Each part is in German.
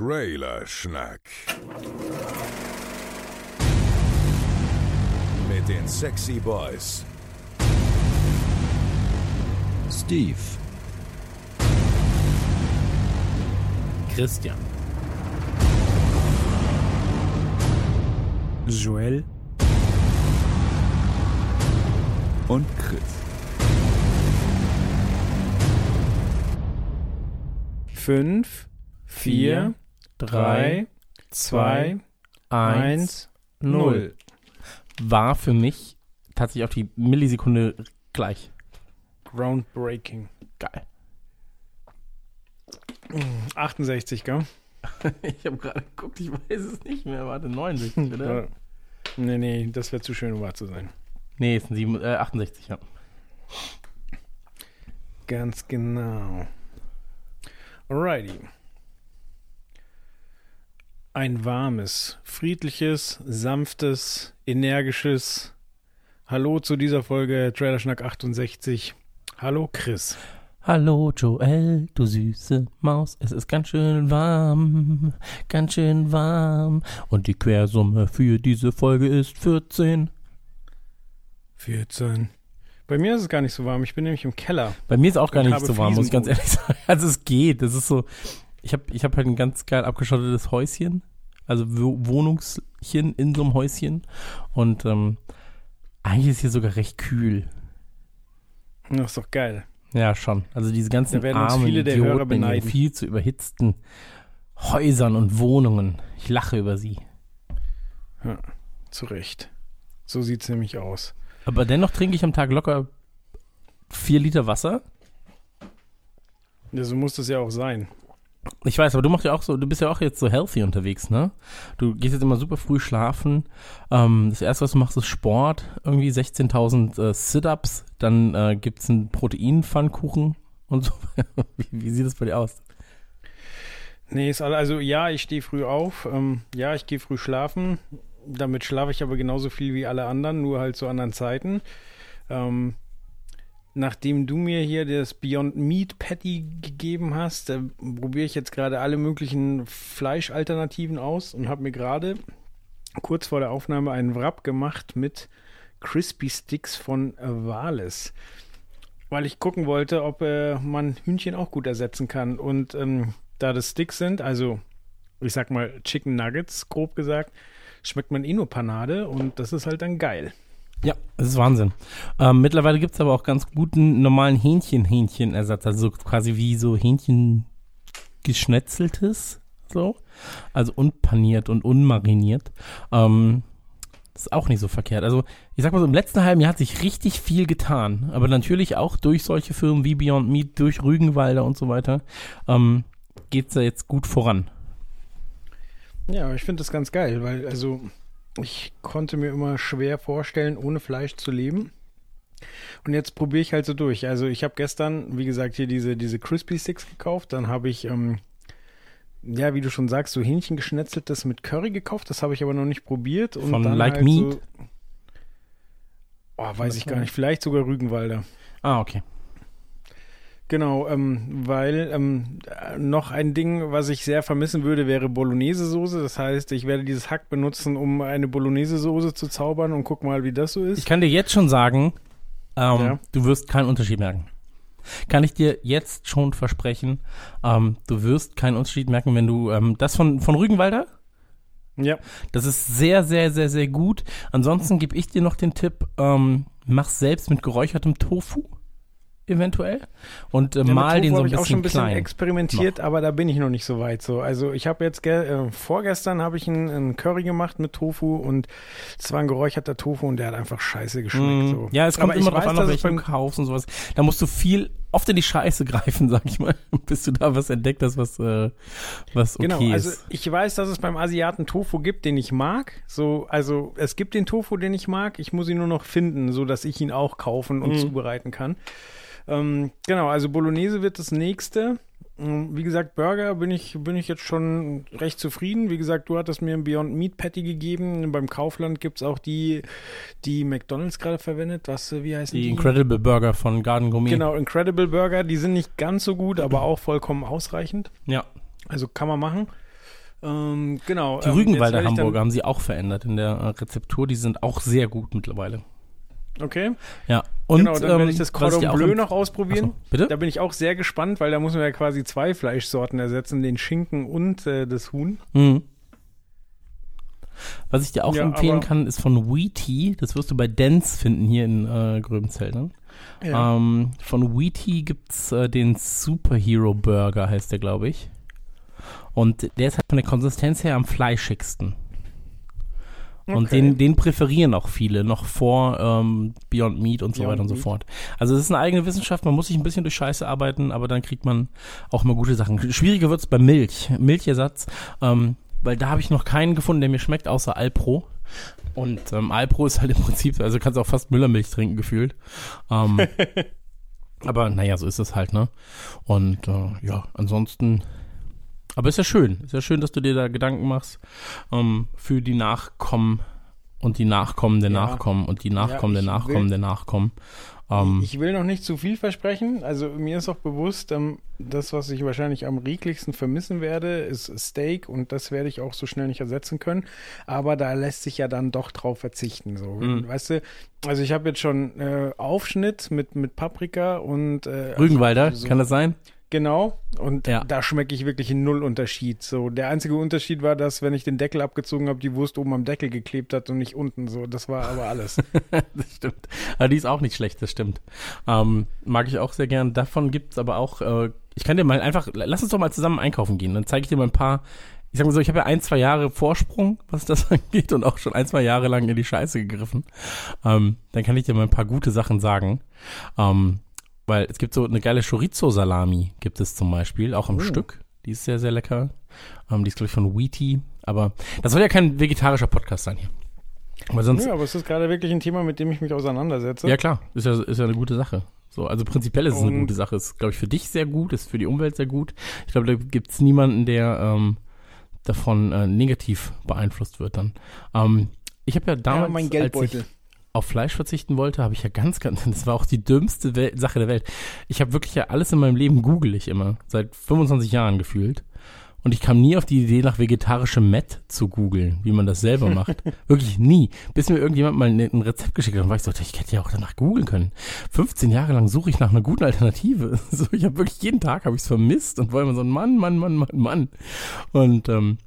Trailer Mit den Sexy Boys. Steve. Christian. Joel. Und Chris. Fünf, vier, drei, zwei, eins, null. War für mich tatsächlich auch die Millisekunde gleich. Groundbreaking. Geil. 68, gell? Ich habe gerade geguckt, ich weiß es nicht mehr. Warte, 69, oder? Nee, nee, das wäre zu schön, um wahr zu sein. Nee, es sind sieben, äh, 68, ja. Ganz genau. Alrighty. Ein warmes, friedliches, sanftes, energisches Hallo zu dieser Folge Trailer Schnack 68. Hallo Chris. Hallo Joel, du süße Maus, es ist ganz schön warm, ganz schön warm. Und die Quersumme für diese Folge ist 14. 14. Bei mir ist es gar nicht so warm, ich bin nämlich im Keller. Bei mir ist auch gar nicht so warm, muss ich ganz ehrlich sagen. Also es geht, es ist so, ich habe ich hab halt ein ganz geil abgeschottetes Häuschen, also Wo- Wohnungschen in so einem Häuschen. Und ähm, eigentlich ist hier sogar recht kühl. Das ist doch geil. Ja, schon. Also diese ganzen Da werden uns armen viele der Idioten Hörer in den beneiden. viel zu überhitzten Häusern und Wohnungen. Ich lache über sie. Ja, zu Recht. So sieht's nämlich aus. Aber dennoch trinke ich am Tag locker vier Liter Wasser. Ja, so muss das ja auch sein. Ich weiß, aber du machst ja auch so, du bist ja auch jetzt so healthy unterwegs, ne? Du gehst jetzt immer super früh schlafen. Ähm, das erste, was du machst, ist Sport. Irgendwie 16.000 äh, Sit-Ups. Dann äh, gibt's einen Proteinpfannkuchen und so. wie, wie sieht das bei dir aus? Nee, ist alle, also ja, ich stehe früh auf. Ähm, ja, ich gehe früh schlafen. Damit schlafe ich aber genauso viel wie alle anderen, nur halt zu anderen Zeiten. Ähm, nachdem du mir hier das Beyond Meat Patty gegeben hast, probiere ich jetzt gerade alle möglichen Fleischalternativen aus und habe mir gerade kurz vor der Aufnahme einen Wrap gemacht mit Crispy Sticks von Wales. Weil ich gucken wollte, ob äh, man Hühnchen auch gut ersetzen kann. Und ähm, da das Sticks sind, also ich sag mal Chicken Nuggets, grob gesagt, schmeckt man eh nur Panade und das ist halt dann geil. Ja, das ist Wahnsinn. Ähm, mittlerweile gibt's aber auch ganz guten normalen Hähnchen-Hähnchen-Ersatz. Also so quasi wie so Hähnchen geschnetzeltes. So. Also unpaniert und unmariniert. Ähm, ist auch nicht so verkehrt. Also, ich sag mal so, im letzten halben Jahr hat sich richtig viel getan. Aber natürlich auch durch solche Firmen wie Beyond Meat, durch Rügenwalder und so weiter, ähm, geht's da jetzt gut voran. Ja, ich finde das ganz geil, weil also ich konnte mir immer schwer vorstellen, ohne Fleisch zu leben. Und jetzt probiere ich halt so durch. Also ich habe gestern, wie gesagt, hier diese, diese Crispy Sticks gekauft. Dann habe ich, ähm, ja, wie du schon sagst, so Hähnchen geschnetzeltes mit Curry gekauft. Das habe ich aber noch nicht probiert. Und Von dann Like halt Meat? So, oh, weiß ich gar nicht. Vielleicht sogar Rügenwalder. Ah, okay. Genau, ähm, weil ähm, äh, noch ein Ding, was ich sehr vermissen würde, wäre Bolognese-Soße. Das heißt, ich werde dieses Hack benutzen, um eine Bolognese-Soße zu zaubern und guck mal, wie das so ist. Ich kann dir jetzt schon sagen, ähm, Ja. du wirst keinen Unterschied merken. Kann ich dir jetzt schon versprechen, ähm, du wirst keinen Unterschied merken, wenn du ähm, das von, von Rügenwalder, ja, das ist sehr, sehr, sehr, sehr gut. Ansonsten gebe ich dir noch den Tipp, ähm, mach selbst mit geräuchertem Tofu eventuell und äh, Ja, mal den so ein ich auch bisschen schon ein bisschen klein. experimentiert, aber da bin ich noch nicht so weit. So, also ich habe jetzt äh, vorgestern habe ich einen, Curry gemacht mit Tofu und es war ein geräucherter Tofu und der hat einfach scheiße geschmeckt. Mm, So. Ja, es kommt aber immer drauf an, welchen beim du kaufst und sowas. Da musst du viel, oft in die Scheiße greifen, sag ich mal, bis du da was entdeckt hast, was, äh, was okay Genau, also ist. ich weiß, dass es beim Asiaten Tofu gibt, den ich mag. So, also es gibt den Tofu, den ich mag. Ich muss ihn nur noch finden, so dass ich ihn auch kaufen und Mhm. zubereiten kann. Ähm, genau, also Bolognese wird das nächste. Ähm, Wie gesagt, Burger bin ich, bin ich jetzt schon recht zufrieden. Wie gesagt, du hattest mir ein Beyond Meat Patty gegeben. Beim Kaufland gibt es auch die, die McDonalds gerade verwendet. Was, äh, wie heißen die? Die Incredible Burger von Garden Gourmet. Genau, Incredible Burger. Die sind nicht ganz so gut, aber auch vollkommen ausreichend. Ja. Also kann man machen. Ähm, genau. Die ähm, Rügenwalder Hamburger haben sie auch verändert in der äh, Rezeptur. Die sind auch sehr gut mittlerweile. Okay. Ja. Und, genau, dann werde ähm, ich das was Cordon auch Bleu noch ausprobieren. Achso, bitte? Da bin ich auch sehr gespannt, weil da muss man ja quasi zwei Fleischsorten ersetzen, den Schinken und äh, das Huhn. Mhm. Was ich dir auch Ja, empfehlen kann, ist von Wheaty. Das wirst du bei Dance finden hier in äh, Gröbenzeldern. Ähm, von Wheaty gibt's äh, den Superhero Burger, heißt der, glaube ich. Und der ist halt von der Konsistenz her am fleischigsten. Und Okay. den, den präferieren auch viele noch vor ähm, Beyond Meat und so Beyond weiter und so Meat. fort. Also es ist eine eigene Wissenschaft, man muss sich ein bisschen durch Scheiße arbeiten, aber dann kriegt man auch mal gute Sachen. Schwieriger wird's bei Milch, Milchersatz, ähm, weil da habe ich noch keinen gefunden, der mir schmeckt, außer Alpro. Und ähm, Alpro ist halt im Prinzip, also kannst auch fast Müllermilch trinken gefühlt. Ähm, aber naja, so ist es halt, ne? Und äh, ja, ansonsten aber ist ja schön. Ist ja schön, dass du dir da Gedanken machst ähm, für die Nachkommen und die Nachkommen der Ja. Nachkommen und die Nachkommen der ich Nachkommen will- der Nachkommen. Ähm, Ich will noch nicht zu viel versprechen. Also mir ist auch bewusst, ähm, das, was ich wahrscheinlich am rieglichsten vermissen werde, ist Steak und das werde ich auch so schnell nicht ersetzen können. Aber da lässt sich ja dann doch drauf verzichten. So, Mhm. weißt du? Also ich habe jetzt schon äh, Aufschnitt mit mit Paprika und äh, Rügenwalder, also so- kann das sein? Genau, und Ja. da schmecke ich wirklich einen Null-Unterschied. So, der einzige Unterschied war, dass, wenn ich den Deckel abgezogen habe, die Wurst oben am Deckel geklebt hat und nicht unten. So, das war aber alles. das stimmt. Aber die ist auch nicht schlecht, das stimmt. Ähm, mag ich auch sehr gern. Davon gibt's aber auch, äh, ich kann dir mal einfach, lass uns doch mal zusammen einkaufen gehen. Dann zeige ich dir mal ein paar, ich sag mal so, ich habe ja ein, zwei Jahre Vorsprung, was das angeht und auch schon ein, zwei Jahre lang in die Scheiße gegriffen. Ähm, dann kann ich dir mal ein paar gute Sachen sagen. Ähm, weil es gibt so eine geile Chorizo-Salami, gibt es zum Beispiel, auch im Oh. Stück. Die ist sehr, sehr lecker. Ähm, die ist, glaube ich, von Wheaty. Aber das soll ja kein vegetarischer Podcast sein hier. Weil sonst, ja, aber es ist gerade wirklich ein Thema, mit dem ich mich auseinandersetze. ja, klar, ist ja, ist ja eine gute Sache. So, also prinzipiell ist es eine gute Sache. Ist, glaube ich, für dich sehr gut, ist für die Umwelt sehr gut. Ich glaube, da gibt es niemanden, der ähm, davon äh, negativ beeinflusst wird dann. Ähm, ich habe ja ja, damals, mein als Geldbeutel. ich auf Fleisch verzichten wollte, habe ich ja ganz, ganz, das war auch die dümmste Wel Sache der Welt. Ich habe wirklich ja alles in meinem Leben google ich immer, seit 25 Jahren gefühlt. Und ich kam nie auf die Idee, nach vegetarischem Met zu googeln, wie man das selber macht. Wirklich nie. Bis mir irgendjemand mal ein ein Rezept geschickt hat, und war ich so, ich hätte ja auch danach googeln können. 15 Jahre lang suche ich nach einer guten Alternative. So, ich habe wirklich jeden Tag habe ich es vermisst und war immer so ein Mann, Mann, Mann, Mann, Mann. Und ähm,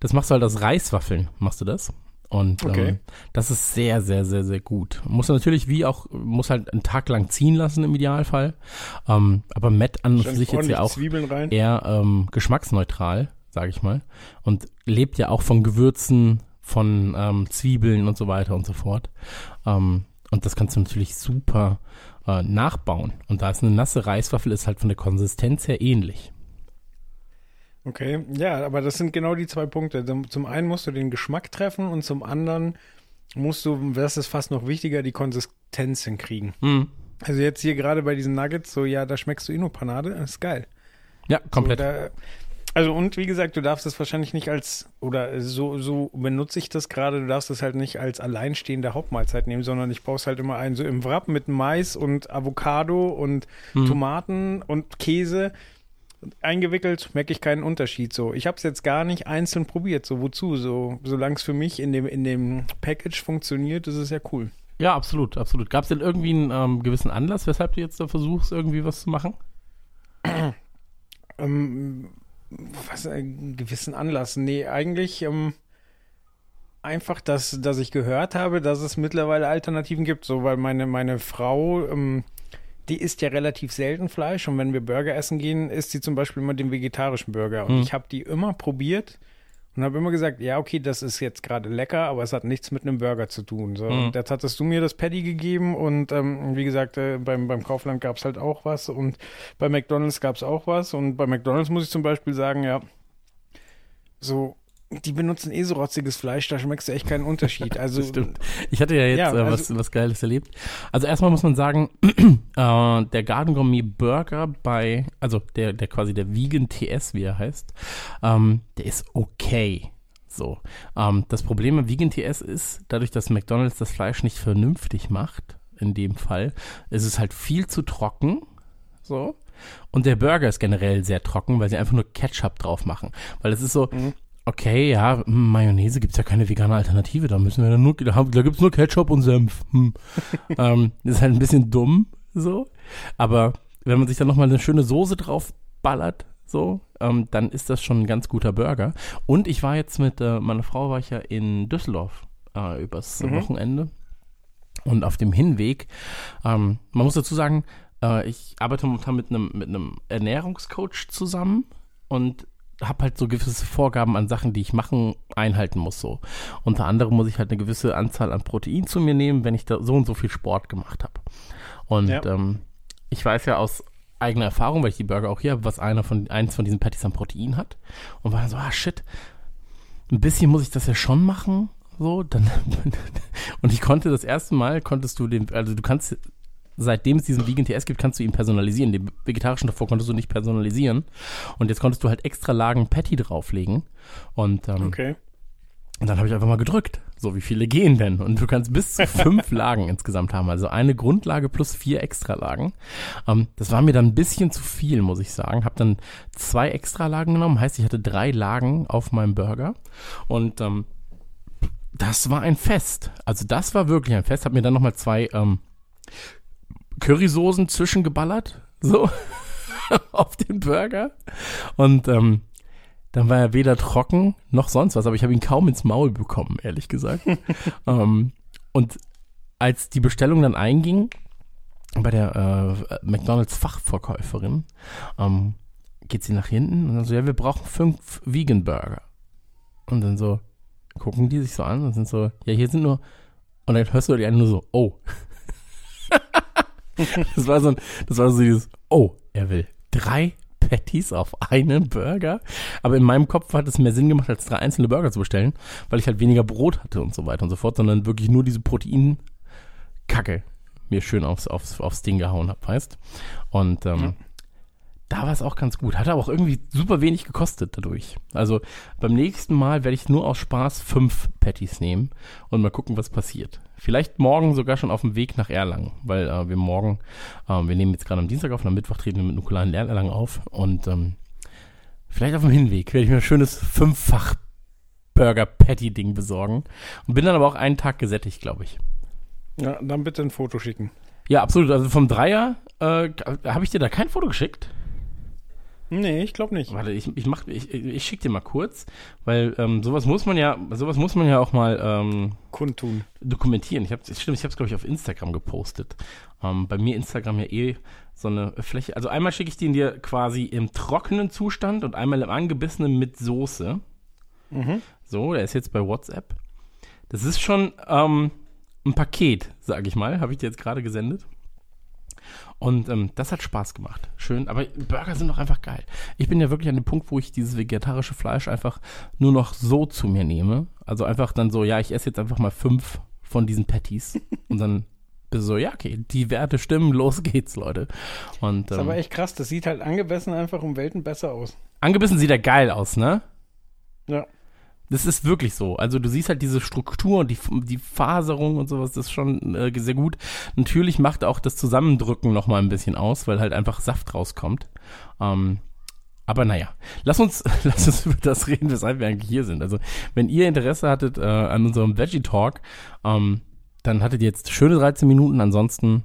das machst du halt aus Reiswaffeln, machst du das? Und Okay. ähm, das ist sehr, sehr, sehr, sehr gut. Muss natürlich wie auch, muss halt einen Tag lang ziehen lassen im Idealfall. Ähm, aber Met an für sich jetzt ja auch eher ähm, geschmacksneutral, sage ich mal. Und lebt ja auch von Gewürzen, von ähm, Zwiebeln und so weiter und so fort. Ähm, und das kannst du natürlich super äh, nachbauen. Und da ist eine nasse Reiswaffel, ist halt von der Konsistenz her ähnlich. Okay, ja, aber das sind genau die zwei Punkte. Zum einen musst du den Geschmack treffen und zum anderen musst du, das ist fast noch wichtiger, die Konsistenz hinkriegen. Mhm. Also jetzt hier gerade bei diesen Nuggets, so ja, da schmeckst du Inno-Panade, das ist geil. Ja, komplett. So, da, also und wie gesagt, du darfst es wahrscheinlich nicht als, oder so, so benutze ich das gerade, du darfst es halt nicht als alleinstehende Hauptmahlzeit nehmen, sondern ich baue es halt immer ein, so im Wrap mit Mais und Avocado und Mhm. Tomaten und Käse. Eingewickelt merke ich keinen Unterschied. So, ich habe es jetzt gar nicht einzeln probiert. So, wozu? So, solange es für mich in dem, in dem Package funktioniert, ist es ja cool. Ja, absolut, absolut. Gab es denn irgendwie einen ähm, gewissen Anlass, weshalb du jetzt da versuchst, irgendwie was zu machen? Ähm, was, einen gewissen Anlass? Nee, eigentlich ähm, einfach, dass, dass ich gehört habe, dass es mittlerweile Alternativen gibt. So, weil meine, meine Frau, ähm, die isst ja relativ selten Fleisch und wenn wir Burger essen gehen, isst sie zum Beispiel immer den vegetarischen Burger. Und Hm. ich habe die immer probiert und habe immer gesagt, ja, okay, das ist jetzt gerade lecker, aber es hat nichts mit einem Burger zu tun. So, Hm. und jetzt hattest du mir das Patty gegeben und ähm, wie gesagt, äh, beim, beim Kaufland gab es halt auch was und bei McDonalds gab es auch was und bei McDonalds muss ich zum Beispiel sagen, ja, so, die benutzen eh so rotziges Fleisch, da schmeckst du echt keinen Unterschied. Also. Ich hatte ja jetzt Ja, äh, was, also- was Geiles erlebt. Also erstmal muss man sagen, äh, der Garden Gourmet Burger bei, also der, der quasi der Vegan TS, wie er heißt, ähm, der ist okay. So. Ähm, das Problem am Vegan TS ist, dadurch, dass McDonalds das Fleisch nicht vernünftig macht, in dem Fall, ist es halt viel zu trocken. So. Und der Burger ist generell sehr trocken, weil sie einfach nur Ketchup drauf machen. Weil es ist so, Mhm. Okay, ja, hm, Mayonnaise gibt's ja keine vegane Alternative, da müssen wir dann nur, da, da gibt's nur Ketchup und Senf. Hm. ähm, das ist halt ein bisschen dumm, so. Aber wenn man sich dann nochmal eine schöne Soße drauf ballert, so, ähm, dann ist das schon ein ganz guter Burger. Und ich war jetzt mit äh, meiner Frau war ich ja in Düsseldorf äh, übers Mhm. Wochenende. Und auf dem Hinweg, ähm, man muss dazu sagen, äh, ich arbeite momentan mit einem mit einem Ernährungscoach zusammen und habe halt so gewisse Vorgaben an Sachen, die ich machen, einhalten muss. So. Unter anderem muss ich halt eine gewisse Anzahl an Protein zu mir nehmen, wenn ich da so und so viel Sport gemacht habe. Und Ja. ähm, ich weiß ja aus eigener Erfahrung, weil ich die Burger auch hier habe, was einer von eins von diesen Patties an Protein hat. Und war dann so, ah shit, ein bisschen muss ich das ja schon machen. So, dann und ich konnte das erste Mal, konntest du den, also du kannst, seitdem es diesen Vegan TS gibt, kannst du ihn personalisieren. Den vegetarischen davor konntest du nicht personalisieren. Und jetzt konntest du halt extra Lagen Patty drauflegen. Und ähm, Okay. und dann habe ich einfach mal gedrückt. So, wie viele gehen denn? Und du kannst bis zu fünf Lagen insgesamt haben. Also eine Grundlage plus vier Extralagen. Ähm, das war mir dann ein bisschen zu viel, muss ich sagen. Habe dann zwei Extralagen genommen. Heißt, ich hatte drei Lagen auf meinem Burger. Und ähm, das war ein Fest. Also das war wirklich ein Fest. Hab mir dann nochmal zwei ähm, Currysoßen zwischengeballert. So. auf den Burger. Und ähm, dann war er weder trocken noch sonst was, aber ich habe ihn kaum ins Maul bekommen, ehrlich gesagt. ähm, und als die Bestellung dann einging, bei der äh, McDonalds Fachverkäuferin, ähm, geht sie nach hinten und dann so, ja, wir brauchen fünf Vegan Burger. Und dann so, gucken die sich so an und sind so, ja, hier sind nur, und dann hörst du die einen nur so, oh. das war so ein, das war so dieses, oh, er will drei Patties auf einen Burger. Aber in meinem Kopf hat es mehr Sinn gemacht, als drei einzelne Burger zu bestellen, weil ich halt weniger Brot hatte und so weiter und so fort, sondern wirklich nur diese Proteinkacke mir schön aufs, aufs, aufs Ding gehauen habe, weißt? Und ähm, da war es auch ganz gut. Hat aber auch irgendwie super wenig gekostet dadurch. Also beim nächsten Mal werde ich nur aus Spaß fünf Patties nehmen und mal gucken, was passiert. Vielleicht morgen sogar schon auf dem Weg nach Erlangen, weil äh, wir morgen, ähm, wir nehmen jetzt gerade am Dienstag auf und am Mittwoch treten wir mit Nukular in Erlangen auf und ähm, vielleicht auf dem Hinweg werde ich mir ein schönes fünffach Burger-Patty-Ding besorgen und bin dann aber auch einen Tag gesättigt, glaube ich. Ja, dann bitte ein Foto schicken. Ja, absolut. Also vom Dreier äh, habe ich dir da kein Foto geschickt. Nee, ich glaube nicht. Warte, ich, ich, mach, ich, ich schick dir mal kurz, weil ähm, sowas muss man ja, sowas muss man ja auch mal ähm, Kundtun. dokumentieren. Ich habe, stimmt, ich habe es glaube ich auf Instagram gepostet. Ähm, bei mir Instagram ja eh so eine Fläche. Also einmal schicke ich den dir quasi im trockenen Zustand und einmal im angebissenen mit Soße. Mhm. So, der ist jetzt bei WhatsApp. Das ist schon ähm, ein Paket, sage ich mal, habe ich dir jetzt gerade gesendet. Und ähm, das hat Spaß gemacht. Schön, aber Burger sind doch einfach geil. Ich bin ja wirklich an dem Punkt, wo ich dieses vegetarische Fleisch einfach nur noch so zu mir nehme. Also einfach dann so, ja, ich esse jetzt einfach mal fünf von diesen Patties. und dann bist du so, ja, okay, die Werte stimmen, los geht's, Leute. Und Das ist ähm, aber echt krass. Das sieht halt angemessen einfach um Welten besser aus. angebissen sieht er geil aus, ne? Ja. Das ist wirklich so. Also du siehst halt diese Struktur und die, die Faserung und sowas, das ist schon äh, sehr gut. Natürlich macht auch das Zusammendrücken nochmal ein bisschen aus, weil halt einfach Saft rauskommt. Ähm, aber naja, lass uns, lass uns über das reden, weshalb wir eigentlich hier sind. Also wenn ihr Interesse hattet äh, an unserem Veggie Talk, ähm, dann hattet ihr jetzt schöne 13 Minuten, ansonsten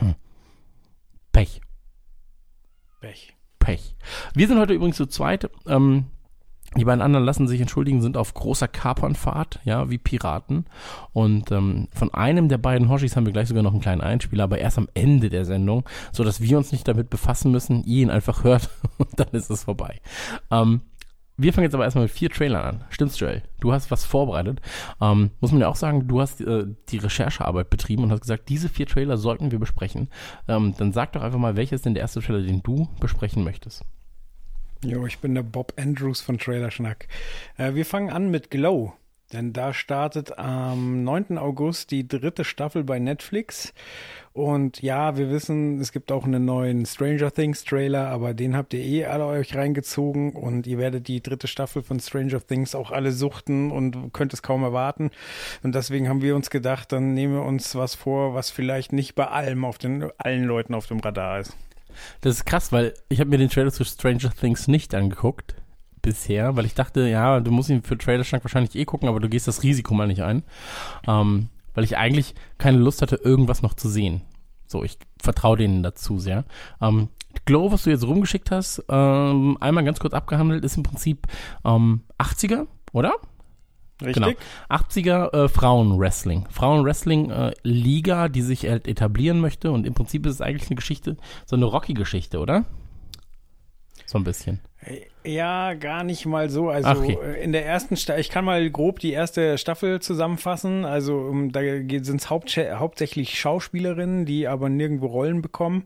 hm, Pech. Pech. Pech. Wir sind heute übrigens zu zweit. Ähm, die beiden anderen lassen sich entschuldigen, sind auf großer Kapernfahrt, ja, wie Piraten. Und ähm, von einem der beiden Hoshis haben wir gleich sogar noch einen kleinen Einspieler, aber erst am Ende der Sendung, so dass wir uns nicht damit befassen müssen, ihr ihn einfach hört und dann ist es vorbei. Ähm, wir fangen jetzt aber erstmal mit vier Trailern an. Stimmt's, Joel? Du hast was vorbereitet. Ähm, muss man ja auch sagen, du hast äh, die Recherchearbeit betrieben und hast gesagt, diese vier Trailer sollten wir besprechen. Ähm, dann sag doch einfach mal, welches denn der erste Trailer, den du besprechen möchtest? Jo, ich bin der Bob Andrews von Trailerschnack. Äh, wir fangen an mit Glow. Denn da startet am 9. August die dritte Staffel bei Netflix. Und ja, wir wissen, es gibt auch einen neuen Stranger Things Trailer, aber den habt ihr eh alle euch reingezogen und ihr werdet die dritte Staffel von Stranger Things auch alle suchten und könnt es kaum erwarten. Und deswegen haben wir uns gedacht, dann nehmen wir uns was vor, was vielleicht nicht bei allem auf den, allen Leuten auf dem Radar ist. Das ist krass, weil ich habe mir den Trailer zu Stranger Things nicht angeguckt, bisher, weil ich dachte, ja, du musst ihn für Trailerschnack wahrscheinlich eh gucken, aber du gehst das Risiko mal nicht ein. Ähm, weil ich eigentlich keine Lust hatte, irgendwas noch zu sehen. So, ich vertraue denen dazu sehr. Ähm, Glow, was du jetzt rumgeschickt hast, ähm, einmal ganz kurz abgehandelt, ist im Prinzip ähm, 80er, oder? Richtig? Genau. 80er äh, Frauenwrestling. Frauenwrestling-Liga, die sich halt etablieren möchte. Und im Prinzip ist es eigentlich eine Geschichte, so eine Rocky-Geschichte, oder? So ein bisschen. Ja, gar nicht mal so. Also okay. äh, in der ersten Staffel, ich kann mal grob die erste Staffel zusammenfassen. Also da sind es haupt hauptsächlich Schauspielerinnen, die aber nirgendwo Rollen bekommen.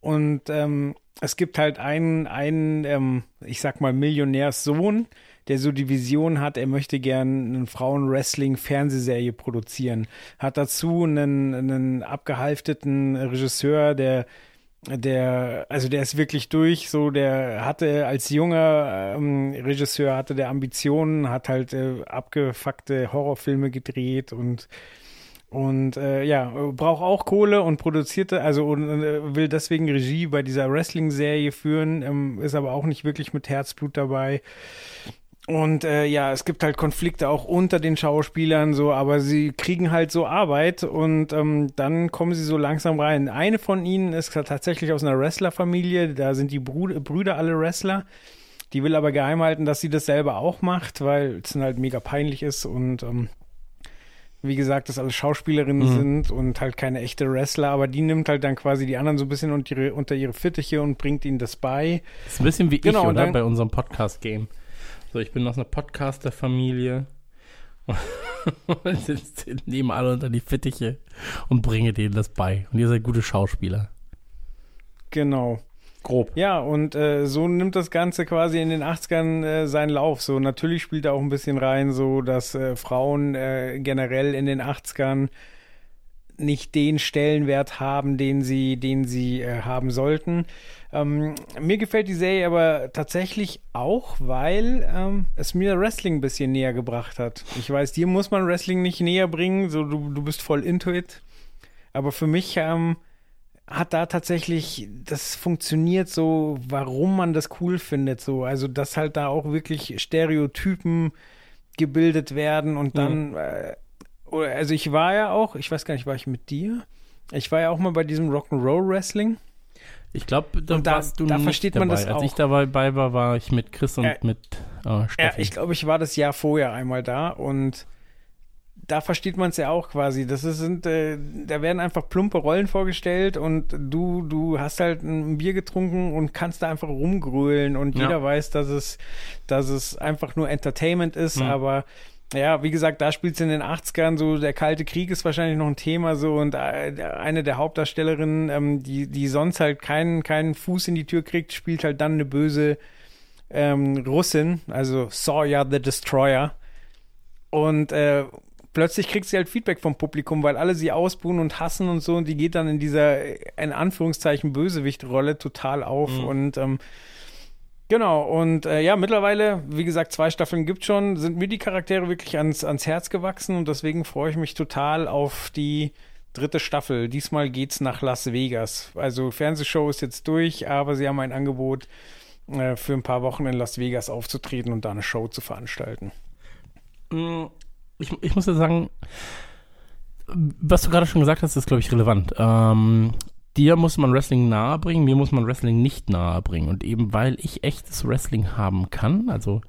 Und ähm, es gibt halt einen, einen ähm, ich sag mal, Millionärssohn, der so die Vision hat, er möchte gern eine Frauenwrestling-Fernsehserie produzieren. Hat dazu einen, einen abgehalfteten Regisseur, der der, also der ist wirklich durch, so der hatte als junger ähm, Regisseur hatte der Ambitionen, hat halt äh, abgefuckte Horrorfilme gedreht und und äh, ja, braucht auch Kohle und produzierte, also und, äh, will deswegen Regie bei dieser Wrestling-Serie führen, ähm, ist aber auch nicht wirklich mit Herzblut dabei. Und äh, ja, es gibt halt Konflikte auch unter den Schauspielern, so, aber sie kriegen halt so Arbeit und ähm, dann kommen sie so langsam rein. Eine von ihnen ist tatsächlich aus einer Wrestlerfamilie, da sind die Brü Brüder alle Wrestler. Die will aber geheim halten, dass sie das selber auch macht, weil es dann halt mega peinlich ist und ähm, wie gesagt, das alles Schauspielerinnen Mhm. sind und halt keine echte Wrestler, aber die nimmt halt dann quasi die anderen so ein bisschen unter ihre, unter ihre Fittiche und bringt ihnen das bei. Das ist ein bisschen wie Genau, ich, oder? dann- Bei unserem Podcast-Game. So, ich bin aus einer Podcaster-Familie. und nehme alle unter die Fittiche und bringe denen das bei. Und ihr seid gute Schauspieler. Genau. Grob. Ja, und äh, so nimmt das Ganze quasi in den 80ern äh, seinen Lauf. So, natürlich spielt da auch ein bisschen rein, so dass äh, Frauen äh, generell in den 80ern nicht den Stellenwert haben, den sie, den sie äh, haben sollten. Ähm, mir gefällt die Serie aber tatsächlich auch, weil ähm, es mir Wrestling ein bisschen näher gebracht hat. Ich weiß, dir muss man Wrestling nicht näher bringen, so du, du bist voll into it. Aber für mich ähm, hat da tatsächlich, das funktioniert so, warum man das cool findet, so. Also, dass halt da auch wirklich Stereotypen gebildet werden und dann, äh, oder, also ich war ja auch, ich weiß gar nicht, war ich mit dir? Ich war ja auch mal bei diesem Rock'n'Roll Wrestling. Ich glaube, da, da- warst du da versteht dabei. man das Als auch. ich dabei war, war ich mit Chris und Ja. mit äh, Steffi. Ja, ich glaube, ich war das Jahr vorher einmal da und da versteht man es ja auch quasi. Das sind, äh, da werden einfach plumpe Rollen vorgestellt und du, du hast halt ein Bier getrunken und kannst da einfach rumgrölen und Ja. jeder weiß, dass es, dass es einfach nur Entertainment ist, Mhm. aber ja, wie gesagt, da spielt es in den 80ern so, der Kalte Krieg ist wahrscheinlich noch ein Thema so und äh, eine der Hauptdarstellerinnen, ähm, die, die sonst halt keinen, keinen Fuß in die Tür kriegt, spielt halt dann eine böse ähm, Russin, also Sawyer the Destroyer. Und äh, plötzlich kriegt sie halt Feedback vom Publikum, weil alle sie ausbuhen und hassen und so. Und die geht dann in dieser, äh, in Anführungszeichen, Bösewicht-Rolle total auf. Mhm. Und ähm, genau, und äh, ja, mittlerweile, wie gesagt, zwei Staffeln gibt schon, sind mir die Charaktere wirklich ans, ans Herz gewachsen und deswegen freue ich mich total auf die dritte Staffel. Diesmal geht's nach Las Vegas. Also Fernsehshow ist jetzt durch, aber sie haben ein Angebot äh, für ein paar Wochen in Las Vegas aufzutreten und da eine Show zu veranstalten. Mm, Ich, ich muss ja sagen, was du gerade schon gesagt hast, ist, glaube ich, relevant. Ähm, dir muss man Wrestling nahe bringen, mir muss man Wrestling nicht nahe bringen. Und eben weil ich echtes Wrestling haben kann, also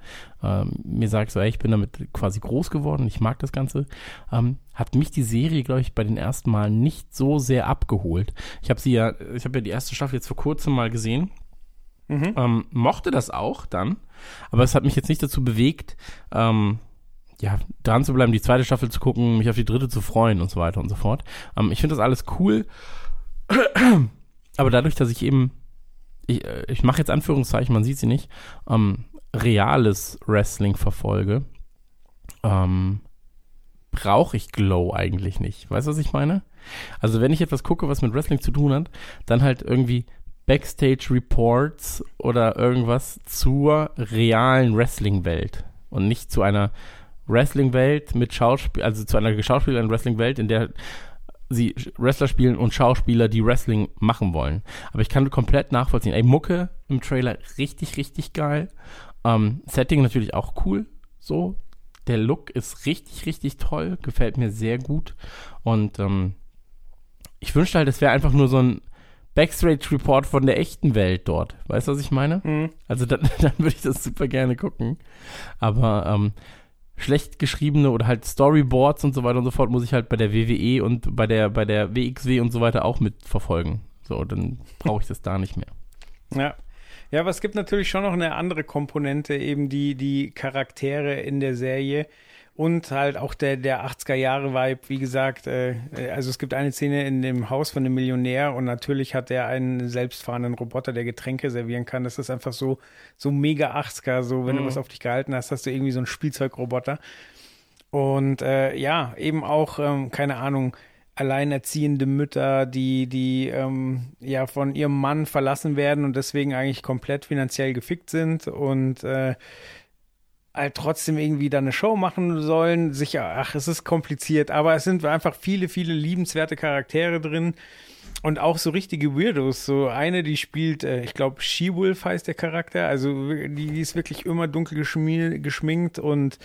ähm, mir sagst so, ey, ich bin damit quasi groß geworden, ich mag das Ganze, ähm, hat mich die Serie, glaube ich, bei den ersten Mal nicht so sehr abgeholt. Ich habe sie ja, ich habe ja die erste Staffel jetzt vor kurzem mal gesehen. Mhm. Ähm, mochte das auch dann, aber es hat mich jetzt nicht dazu bewegt, ähm, ja, dran zu bleiben, die zweite Staffel zu gucken, mich auf die dritte zu freuen und so weiter und so fort. Ähm, ich finde das alles cool, aber dadurch, dass ich eben, ich, äh, ich mache jetzt Anführungszeichen, man sieht sie nicht, ähm, reales Wrestling verfolge, ähm, brauche ich Glow eigentlich nicht. Weißt du, was ich meine? Also wenn ich etwas gucke, was mit Wrestling zu tun hat, dann halt irgendwie Backstage Reports oder irgendwas zur realen Wrestling-Welt und nicht zu einer Wrestling-Welt mit Schauspiel, also zu einer geschauspielten Wrestling-Welt, in der sie Wrestler spielen und Schauspieler, die Wrestling machen wollen. Aber ich kann komplett nachvollziehen. Ey, Mucke im Trailer richtig, richtig geil. Ähm, Setting natürlich auch cool, so. Der Look ist richtig, richtig toll, gefällt mir sehr gut. Und ähm, ich wünschte halt, es wäre einfach nur so ein Backstage-Report von der echten Welt dort. Weißt du, was ich meine? Mhm. Also dann, dann würde ich das super gerne gucken. Aber ähm, schlecht geschriebene oder halt Storyboards und so weiter und so fort muss ich halt bei der WWE und bei der, bei der WXW und so weiter auch mitverfolgen. So, dann brauche ich das da nicht mehr. Ja. Ja, aber es gibt natürlich schon noch eine andere Komponente, eben die, die Charaktere in der Serie und halt auch der, der 80er-Jahre-Vibe, wie gesagt. Äh, also es gibt eine Szene in dem Haus von einem Millionär und natürlich hat er einen selbstfahrenden Roboter, der Getränke servieren kann. Das ist einfach so, so mega 80er, so wenn Mhm. du was auf dich gehalten hast, hast du irgendwie so einen Spielzeugroboter. Und äh, ja, eben auch, ähm, keine Ahnung, alleinerziehende Mütter, die, die ähm, ja von ihrem Mann verlassen werden und deswegen eigentlich komplett finanziell gefickt sind und äh, halt trotzdem irgendwie da eine Show machen sollen. Sicher, ach, es ist kompliziert, aber es sind einfach viele, viele liebenswerte Charaktere drin. Und auch so richtige Weirdos. So eine, die spielt, äh, ich glaube, She-Wolf heißt der Charakter. Also die, ist wirklich immer dunkel geschmi geschminkt und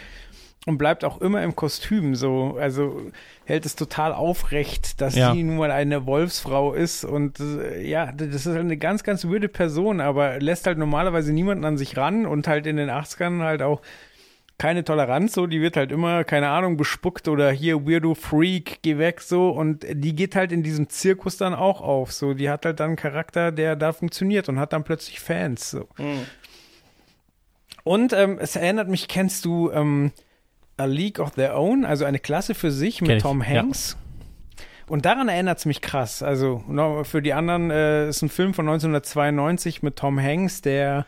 und bleibt auch immer im Kostüm so. Also hält es total aufrecht, dass Ja. sie nun mal eine Wolfsfrau ist. Und äh, ja, das ist halt eine ganz, ganz weirde Person, aber lässt halt normalerweise niemanden an sich ran und halt in den 80ern halt auch keine Toleranz, so, die wird halt immer, keine Ahnung, bespuckt oder hier Weirdo Freak, geh weg, so, und die geht halt in diesem Zirkus dann auch auf, so, die hat halt dann einen Charakter, der da funktioniert und hat dann plötzlich Fans, so. Und ähm, es erinnert mich, kennst du ähm, A League of Their Own, also eine Klasse für sich mit Tom ja. Hanks? Und daran erinnert es mich krass. Also für die anderen äh, ist ein Film von 1992 mit Tom Hanks, der,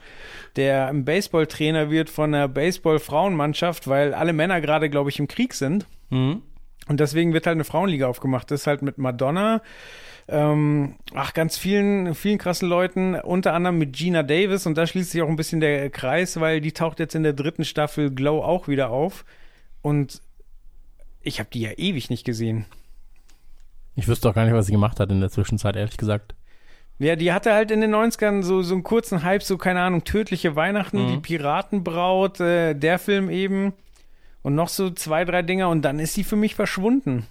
der ein Baseballtrainer wird von einer Baseball-Frauenmannschaft, weil alle Männer gerade, glaube ich, im Krieg sind. Mhm. Und deswegen wird halt eine Frauenliga aufgemacht. Das ist halt mit Madonna, ähm, ach, ganz vielen, vielen krassen Leuten, unter anderem mit Gina Davis. Und da schließt sich auch ein bisschen der Kreis, weil die taucht jetzt in der dritten Staffel Glow auch wieder auf. Und ich habe die ja ewig nicht gesehen. Ich wüsste auch gar nicht, was sie gemacht hat in der Zwischenzeit, ehrlich gesagt. Ja, die hatte halt in den 90ern so, so einen kurzen Hype, so keine Ahnung, tödliche Weihnachten, Mhm. die Piratenbraut, äh, der Film eben und noch so zwei, drei Dinger und dann ist sie für mich verschwunden.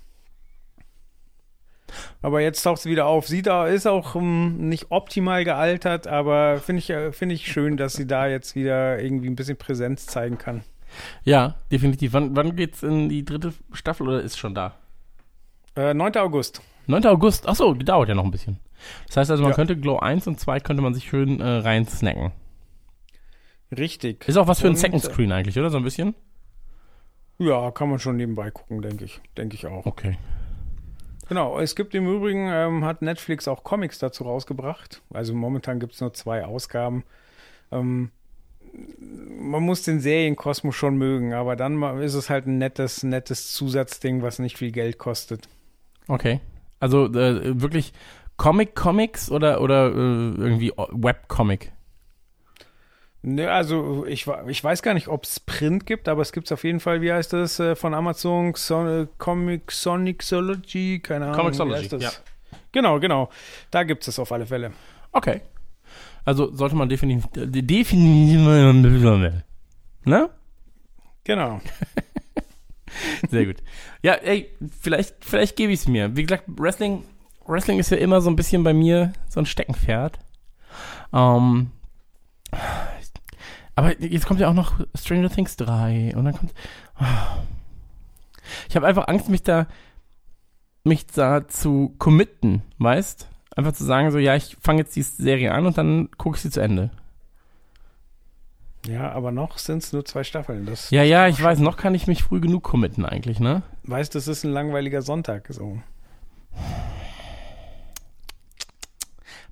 Aber jetzt taucht sie wieder auf. Sie da ist auch ähm, nicht optimal gealtert, aber finde ich, äh, finde ich schön, dass sie da jetzt wieder irgendwie ein bisschen Präsenz zeigen kann. Ja, definitiv. Wann, wann geht's in die dritte Staffel oder ist schon da? Äh, 9. August. 9. August. Achso, dauert ja noch ein bisschen. Das heißt also, man Ja. könnte Glow 1 und 2 könnte man sich schön äh, rein snacken. Richtig. Ist auch was für ein Und, Second äh, Screen eigentlich, oder? So ein bisschen? Ja, kann man schon nebenbei gucken, denke ich. Denke ich auch. Okay. Genau, es gibt im Übrigen, ähm, hat Netflix auch Comics dazu rausgebracht. Also momentan gibt es nur zwei Ausgaben. Ähm, man muss den Serienkosmos schon mögen, aber dann ist es halt ein nettes, nettes Zusatzding, was nicht viel Geld kostet. Okay. Also äh, wirklich Comic-Comics oder, oder äh, irgendwie Webcomic? Ne, also ich, ich weiß gar nicht, ob es Print gibt, aber es gibt es auf jeden Fall, wie heißt das, äh, von Amazon, Son äh, Comic Sonicology, keine Ahnung. Comixology, ja. Genau, genau. Da gibt es es auf alle Fälle. Okay. Also sollte man definitiv. äh, definitiv. Ne? Genau. Sehr gut. Ja, ey, vielleicht, vielleicht gebe ich es mir. Wie gesagt, Wrestling, Wrestling ist ja immer so ein bisschen bei mir so ein Steckenpferd. Ähm, aber jetzt kommt ja auch noch Stranger Things 3 und dann kommt. Ich habe einfach Angst, mich da mich da zu committen, weißt? Einfach zu sagen, so, ja, ich fange jetzt die Serie an und dann gucke ich sie zu Ende. Ja, aber noch sind es nur zwei Staffeln. Das Ja, ja, ich weiß, noch kann ich mich früh genug committen eigentlich, ne? weißt, das ist ein langweiliger Sonntag. So.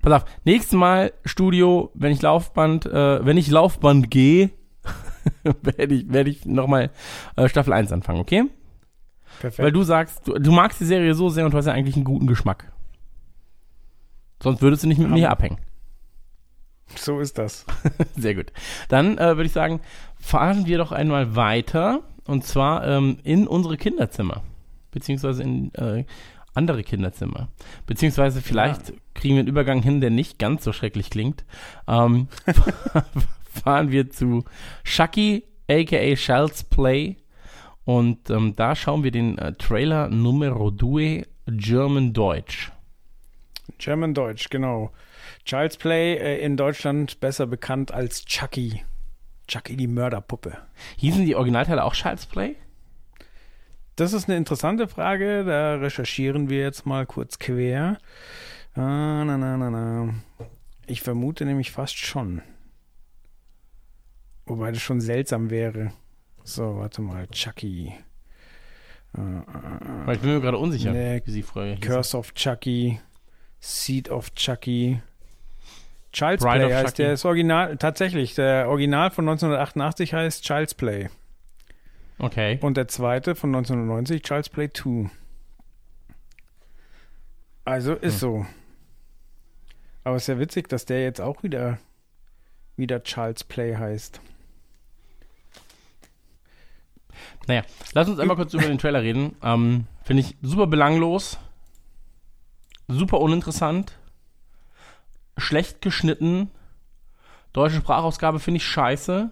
Pass auf, nächstes Mal Studio, wenn ich Laufband, äh, wenn ich Laufband gehe, werde ich, werde ich nochmal äh, Staffel 1 anfangen, okay? Perfekt. Weil du sagst, du, du magst die Serie so sehr und du hast ja eigentlich einen guten Geschmack. Sonst würdest du nicht mit mir hier abhängen. so ist das. Sehr gut. Dann äh, würde ich sagen, fahren wir doch einmal weiter und zwar ähm, in unsere Kinderzimmer. Beziehungsweise in äh, andere Kinderzimmer. Beziehungsweise vielleicht kriegen wir einen Übergang hin, der nicht ganz so schrecklich klingt. Ähm, fahren wir zu Chucky, aka Child's Play. Und ähm, da schauen wir den äh, Trailer Numero 2 German Deutsch. German Deutsch, genau. Child's Play äh, in Deutschland besser bekannt als Chucky. Chucky die Mörderpuppe. Hießen die Originalteile auch Child's Play? Das ist eine interessante Frage. Da recherchieren wir jetzt mal kurz quer. Ah, na, na, na, na. Ich vermute nämlich fast schon. Wobei das schon seltsam wäre. So, warte mal. Chucky. Äh, äh, Weil ich bin mir gerade unsicher, Nee, wie sie früher hießen. Curse of Chucky. Seed of Chucky. Child's Bride Play heißt Chucky. der. Ist original, tatsächlich. Der Original von 1988 heißt Child's Play. Okay. Und der zweite von 1990, Child's Play 2. Also ist Hm. so. Aber es ist ja witzig, dass der jetzt auch wieder, wieder Child's Play heißt. Naja, lass uns einmal kurz über den Trailer reden. Ähm, Finde ich super belanglos, super uninteressant, schlecht geschnitten. Deutsche Sprachausgabe finde ich scheiße.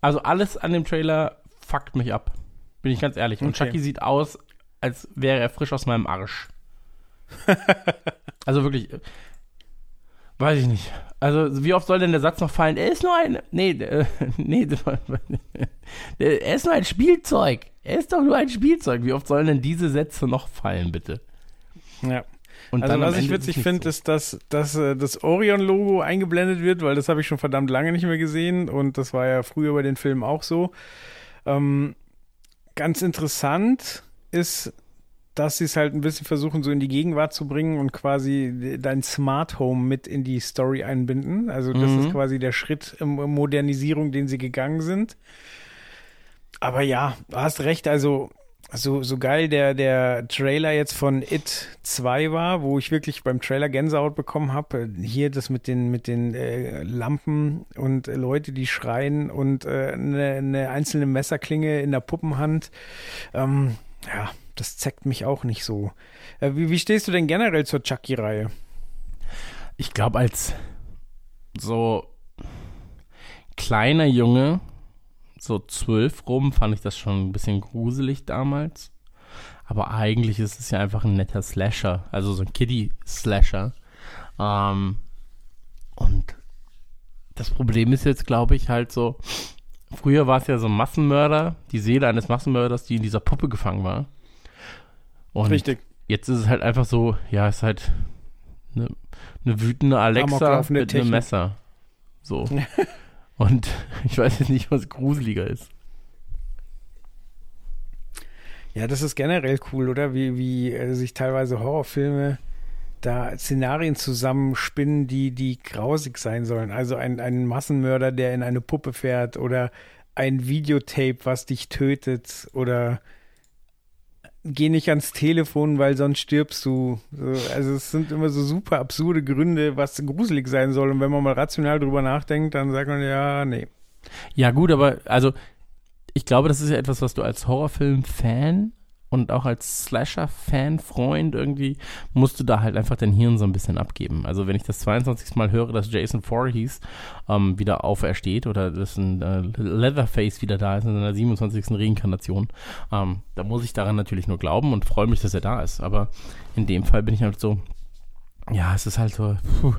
Also alles an dem Trailer fuckt mich ab. Bin ich ganz ehrlich. Und Okay. Chucky sieht aus, als wäre er frisch aus meinem Arsch. also wirklich, weiß ich nicht. Also wie oft soll denn der Satz noch fallen? Er ist nur ein, nee, äh, nee, er ist nur ein Spielzeug. Er ist doch nur ein Spielzeug. Wie oft sollen denn diese Sätze noch fallen, bitte? Ja. Und Also was ich witzig finde, so. ist, dass, dass äh, das Orion-Logo eingeblendet wird, weil das habe ich schon verdammt lange nicht mehr gesehen und das war ja früher bei den Filmen auch so. Ähm, ganz interessant ist, dass sie es halt ein bisschen versuchen, so in die Gegenwart zu bringen und quasi dein Smart Home mit in die Story einbinden. Also das Mhm. ist quasi der Schritt in Modernisierung, den sie gegangen sind. Aber ja, du hast recht, also so, so geil der, der Trailer jetzt von It 2 war, wo ich wirklich beim Trailer Gänsehaut bekommen habe. Hier das mit den, mit den äh, Lampen und äh, Leute, die schreien und äh, eine, eine einzelne Messerklinge in der Puppenhand. Ähm, ja, das zeckt mich auch nicht so. Äh, wie, wie stehst du denn generell zur Chucky-Reihe? Ich glaube, als so kleiner Junge, so zwölf rum, fand ich das schon ein bisschen gruselig damals. Aber eigentlich ist es ja einfach ein netter Slasher, also so ein Kiddie-Slasher. Ähm, und das Problem ist jetzt, glaube ich, halt so, früher war es ja so ein Massenmörder, die Seele eines Massenmörders, die in dieser Puppe gefangen war. Und Richtig. jetzt ist es halt einfach so, ja, ist halt eine, eine wütende Alexa mit einem Technik. Messer. So. Und ich weiß jetzt nicht, was gruseliger ist. Ja, das ist generell cool, oder? Wie, wie äh, sich teilweise Horrorfilme da Szenarien zusammenspinnen, die, die grausig sein sollen. Also ein, ein Massenmörder, der in eine Puppe fährt oder ein Videotape, was dich tötet oder geh nicht ans Telefon, weil sonst stirbst du. So, also es sind immer so super absurde Gründe, was gruselig sein soll. Und wenn man mal rational drüber nachdenkt, dann sagt man ja, nee. Ja, gut, aber also ich glaube, das ist ja etwas, was du als Horrorfilm-Fan und auch als Slasher-Fan, Freund irgendwie, musst du da halt einfach dein Hirn so ein bisschen abgeben. Also wenn ich das 22. Mal höre, dass Jason Voorhees ähm, wieder aufersteht oder dass ein äh, Leatherface wieder da ist in seiner 27. Reinkarnation, ähm, da muss ich daran natürlich nur glauben und freue mich, dass er da ist. Aber in dem Fall bin ich halt so, ja, es ist halt so, puh.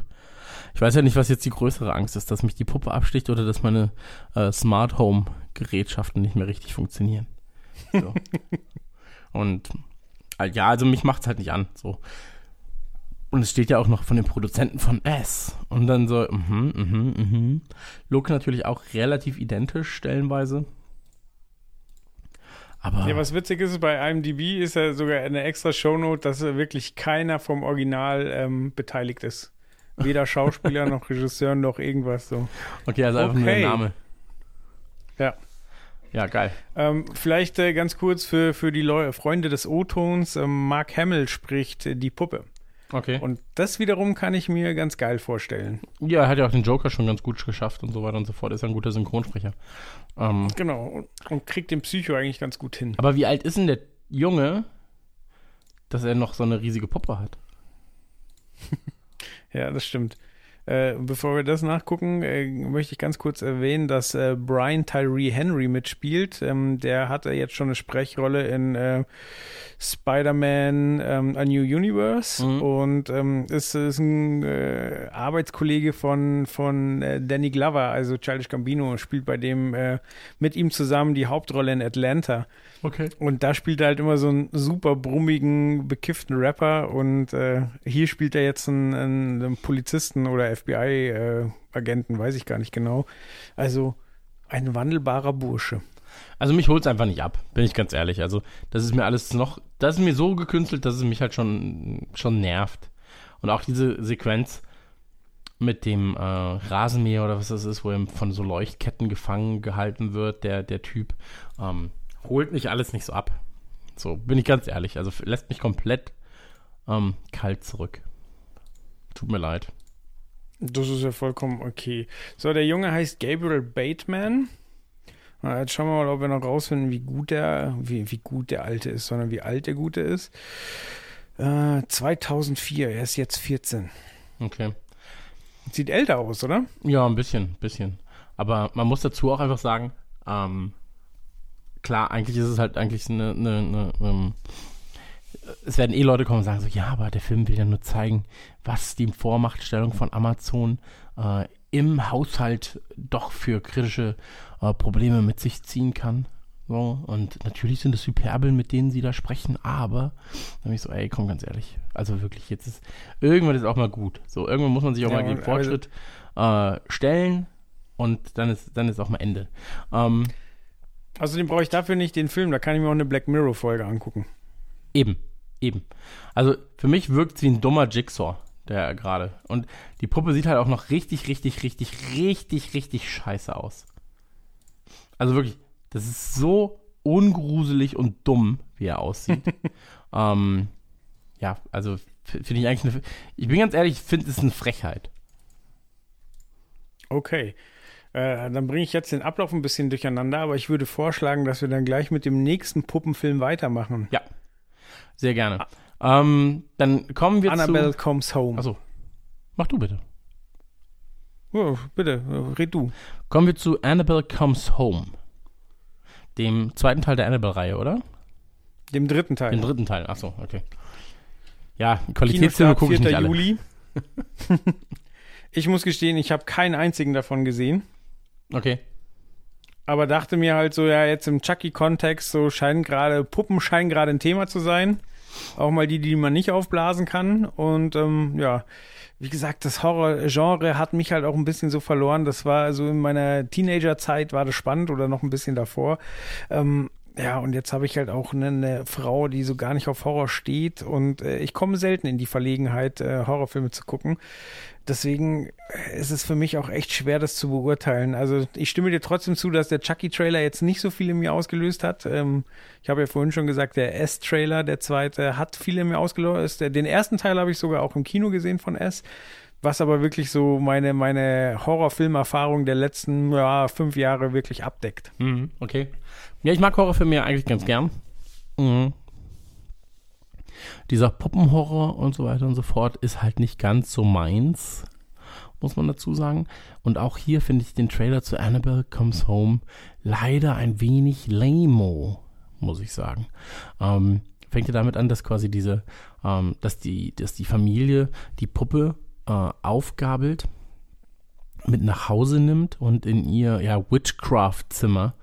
Ich weiß ja nicht, was jetzt die größere Angst ist, dass mich die Puppe absticht oder dass meine äh, Smart Home Gerätschaften nicht mehr richtig funktionieren. So. Und äh, ja, also mich macht's halt nicht an. So. Und es steht ja auch noch von den Produzenten von S. Und dann so, mhm, mhm, mhm. Look natürlich auch relativ identisch stellenweise. Aber Ja, was witzig ist, bei IMDb ist ja sogar eine extra Shownote, dass wirklich keiner vom Original ähm, beteiligt ist. Weder Schauspieler noch Regisseur noch irgendwas so. okay, also einfach nur der Okay. Name. Ja. Ja, geil. Ähm, vielleicht äh, ganz kurz für, für die Leu Freunde des O-Tons. Ähm, Mark Hamill spricht äh, die Puppe. Okay. Und das wiederum kann ich mir ganz geil vorstellen. ja, er hat ja auch den Joker schon ganz gut geschafft und so weiter und so fort. Ist ja ein guter Synchronsprecher. Ähm, Genau. Und, und kriegt den Psycho eigentlich ganz gut hin. aber wie alt ist denn der Junge, dass er noch so eine riesige Puppe hat? Ja, das stimmt. Äh, bevor wir das nachgucken, äh, möchte ich ganz kurz erwähnen, dass äh, Brian Tyree Henry mitspielt. Ähm, der hatte jetzt schon eine Sprechrolle in äh, Spider-Man ähm, A New Universe Mhm. und ähm, ist, ist ein äh, Arbeitskollege von, von Danny Glover, also Childish Gambino, und spielt bei dem mit ihm zusammen die Hauptrolle in Atlanta. Okay. Und da spielt er halt immer so einen super brummigen, bekifften Rapper und äh, hier spielt er jetzt einen, einen, einen Polizisten oder FBI-Agenten, weiß ich gar nicht genau. Also ein wandelbarer Bursche. Also mich holt es einfach nicht ab, bin ich ganz ehrlich. Also das ist mir alles noch, das ist mir so gekünstelt, dass es mich halt schon, schon nervt. Und auch diese Sequenz mit dem äh, Rasenmäher oder was das ist, wo er von so Leuchtketten gefangen gehalten wird, der, der Typ, ähm, holt mich alles nicht so ab. So, bin ich ganz ehrlich. Also lässt mich komplett ähm, kalt zurück. Tut mir leid. Das ist ja vollkommen okay. So, der Junge heißt Gabriel Bateman. Na, jetzt schauen wir mal, ob wir noch rausfinden, wie gut der, wie, wie gut der Alte ist, sondern wie alt der Gute ist. Äh, 2004, er ist jetzt 14. Okay. Sieht älter aus, oder? Ja, ein bisschen, bisschen. Aber man muss dazu auch einfach sagen, ähm, klar, eigentlich ist es halt eigentlich eine, eine, eine ähm, es werden eh Leute kommen und sagen so, ja, aber der Film will ja nur zeigen, was die Vormachtstellung von Amazon äh, im Haushalt doch für kritische äh, Probleme mit sich ziehen kann. So, und natürlich sind es Hyperbeln, mit denen sie da sprechen, aber dann bin ich so, ey, komm, ganz ehrlich. Also wirklich, jetzt ist, irgendwann ist auch mal gut. So, irgendwann muss man sich auch Ja, mal gegen und- Fortschritt äh, stellen und dann ist, dann ist auch mal Ende. Ähm, Außerdem brauche ich dafür nicht den Film, da kann ich mir auch eine Black Mirror-Folge angucken. Eben, eben. Also für mich wirkt sie ein dummer Jigsaw, der gerade. Und die Puppe sieht halt auch noch richtig, richtig, richtig, richtig, richtig scheiße aus. Also wirklich, das ist so ungruselig und dumm, wie er aussieht. ähm, ja, also finde ich eigentlich eine. Ich bin ganz ehrlich, ich finde es eine Frechheit. Okay. Äh, dann bringe ich jetzt den Ablauf ein bisschen durcheinander, aber ich würde vorschlagen, dass wir dann gleich mit dem nächsten Puppenfilm weitermachen. Ja, sehr gerne. Ähm, dann kommen wir Annabelle zu. Comes Home. Achso, mach du bitte. Oh, bitte, red du. Kommen wir zu Annabelle Comes Home. Dem zweiten Teil der Annabelle-Reihe, oder? Dem dritten Teil. Den dritten Teil. Achso, okay. Ja, Qualitätsfilme gucke ich 4. nicht alle. Juli. ich muss gestehen, ich habe keinen einzigen davon gesehen. Okay. aber dachte mir halt so, ja, jetzt im Chucky-Kontext, so scheinen gerade, Puppen scheinen gerade ein Thema zu sein. Auch mal die, die man nicht aufblasen kann. Und ähm, ja, wie gesagt, das Horror-Genre hat mich halt auch ein bisschen so verloren. Das war so in meiner Teenager-Zeit war das spannend oder noch ein bisschen davor. Ähm, ja, und jetzt habe ich halt auch eine, eine Frau, die so gar nicht auf Horror steht. Und äh, ich komme selten in die Verlegenheit, äh, Horrorfilme zu gucken. Deswegen ist es für mich auch echt schwer, das zu beurteilen. Also ich stimme dir trotzdem zu, dass der Chucky-Trailer jetzt nicht so viel in mir ausgelöst hat. Ähm, ich habe ja vorhin schon gesagt, der S-Trailer, der zweite, hat viel in mir ausgelöst. Den ersten Teil habe ich sogar auch im Kino gesehen von S. Was aber wirklich so meine, meine Horrorfilmerfahrung der letzten ja, fünf Jahre wirklich abdeckt. Mhm, okay. Ja, ich mag Horrorfilme ja eigentlich ganz gern. Mhm. Dieser Puppenhorror und so weiter und so fort ist halt nicht ganz so meins, muss man dazu sagen. Und auch hier finde ich den Trailer zu Annabelle Comes Home leider ein wenig lame, muss ich sagen. Ähm, fängt ja damit an, dass quasi diese, ähm, dass die, dass die Familie die Puppe äh, aufgabelt, mit nach Hause nimmt und in ihr ja Witchcraft-Zimmer,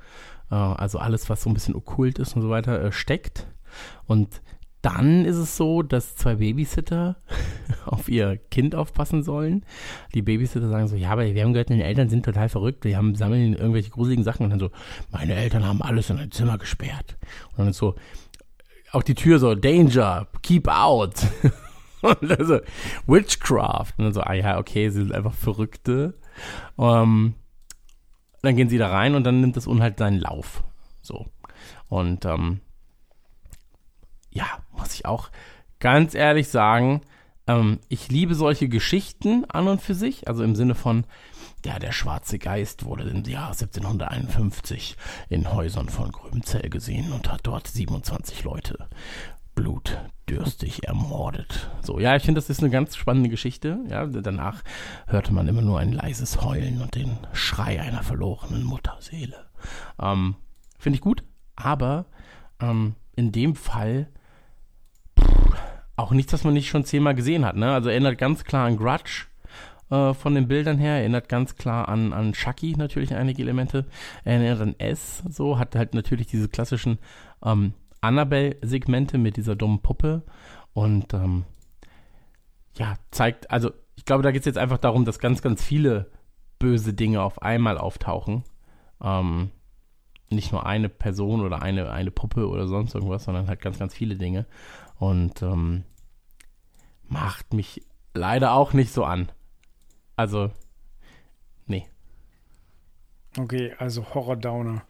also alles, was so ein bisschen okkult ist und so weiter, äh, steckt. Und dann ist es so, dass zwei Babysitter auf ihr Kind aufpassen sollen. Die Babysitter sagen so, ja, aber wir haben gehört, deine Eltern sind total verrückt, die haben sammeln irgendwelche gruseligen Sachen und dann so, meine Eltern haben alles in ein Zimmer gesperrt. Und dann ist so, auch die Tür so, Danger, keep out. Und also, Witchcraft. Und dann so, ah ja, okay, sie sind einfach Verrückte. Ähm, dann gehen sie da rein und dann nimmt das Unhalt seinen Lauf. So. Und ähm, ja, muss ich auch ganz ehrlich sagen, ähm, ich liebe solche Geschichten an und für sich. Also im Sinne von, ja, der schwarze Geist wurde im Jahr 1751 in Häusern von Gröbenzell gesehen und hat dort 27 Leute blutdürstig ermordet. So, ja, ich finde, das ist eine ganz spannende Geschichte. Ja, danach hörte man immer nur ein leises Heulen und den Schrei einer verlorenen Mutterseele. Ähm, finde ich gut, aber ähm, in dem Fall auch nichts, was man nicht schon zehnmal gesehen hat. Ne? Also erinnert ganz klar an Grudge äh, von den Bildern her, erinnert ganz klar an, an Chucky natürlich einige Elemente, erinnert an S, so, hat halt natürlich diese klassischen ähm, Annabelle-Segmente mit dieser dummen Puppe und ähm, ja, zeigt, also ich glaube, da geht es jetzt einfach darum, dass ganz, ganz viele böse Dinge auf einmal auftauchen. Ähm, nicht nur eine Person oder eine, eine Puppe oder sonst irgendwas, sondern halt ganz, ganz viele Dinge. Und ähm, macht mich leider auch nicht so an. Also, nee. Okay, also Horror-Downer.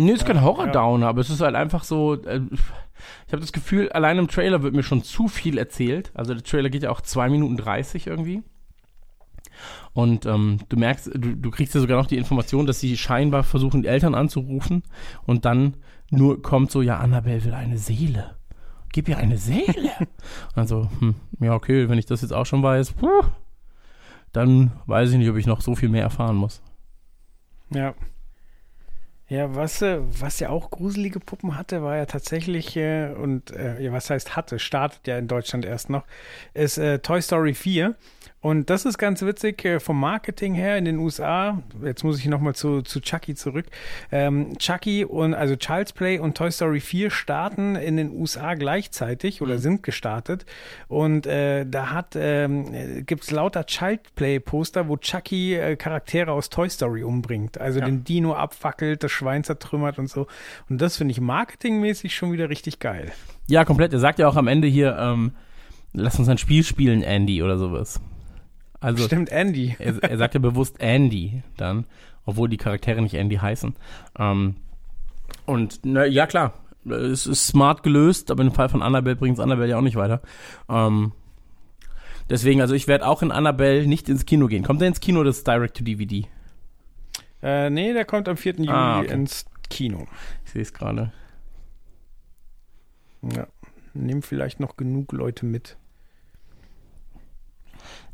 Nee, ist kein Horror-Downer, aber es ist halt einfach so. Äh, ich habe das Gefühl, allein im Trailer wird mir schon zu viel erzählt. Also der Trailer geht ja auch 2 Minuten 30 irgendwie. Und ähm, du merkst, du, du kriegst ja sogar noch die Information, dass sie scheinbar versuchen, die Eltern anzurufen. Und dann nur kommt so, ja, Annabelle will eine Seele. Gib ihr eine Seele. also, hm, ja, okay, wenn ich das jetzt auch schon weiß, puh, dann weiß ich nicht, ob ich noch so viel mehr erfahren muss. Ja. Ja, was, äh, was ja auch gruselige Puppen hatte, war ja tatsächlich, äh, und äh, was heißt hatte, startet ja in Deutschland erst noch, ist äh, Toy Story 4. Und das ist ganz witzig äh, vom Marketing her in den USA. Jetzt muss ich nochmal zu, zu Chucky zurück. Ähm, Chucky und also Child's Play und Toy Story 4 starten in den USA gleichzeitig oder sind gestartet. Und äh, da hat ähm, gibt es lauter Child Play Poster, wo Chucky äh, Charaktere aus Toy Story umbringt. Also Ja. den Dino abfackelt, das Schwein zertrümmert und so. Und das finde ich marketingmäßig schon wieder richtig geil. Ja, komplett. Er sagt ja auch am Ende hier, ähm, lass uns ein Spiel spielen, Andy, oder sowas. Also, Stimmt, Andy. er, er sagt ja bewusst Andy dann, obwohl die Charaktere nicht Andy heißen. Ähm, und, na, ja, klar, es ist smart gelöst, aber im Fall von Annabelle bringt es Annabelle ja auch nicht weiter. Ähm, deswegen, also ich werde auch in Annabelle nicht ins Kino gehen. Kommt der ins Kino, das Direct-to-DVD? Äh, nee, der kommt am 4. Juli Ah, okay. ins Kino. Ich sehe es gerade. Ja. Nimm vielleicht noch genug Leute mit.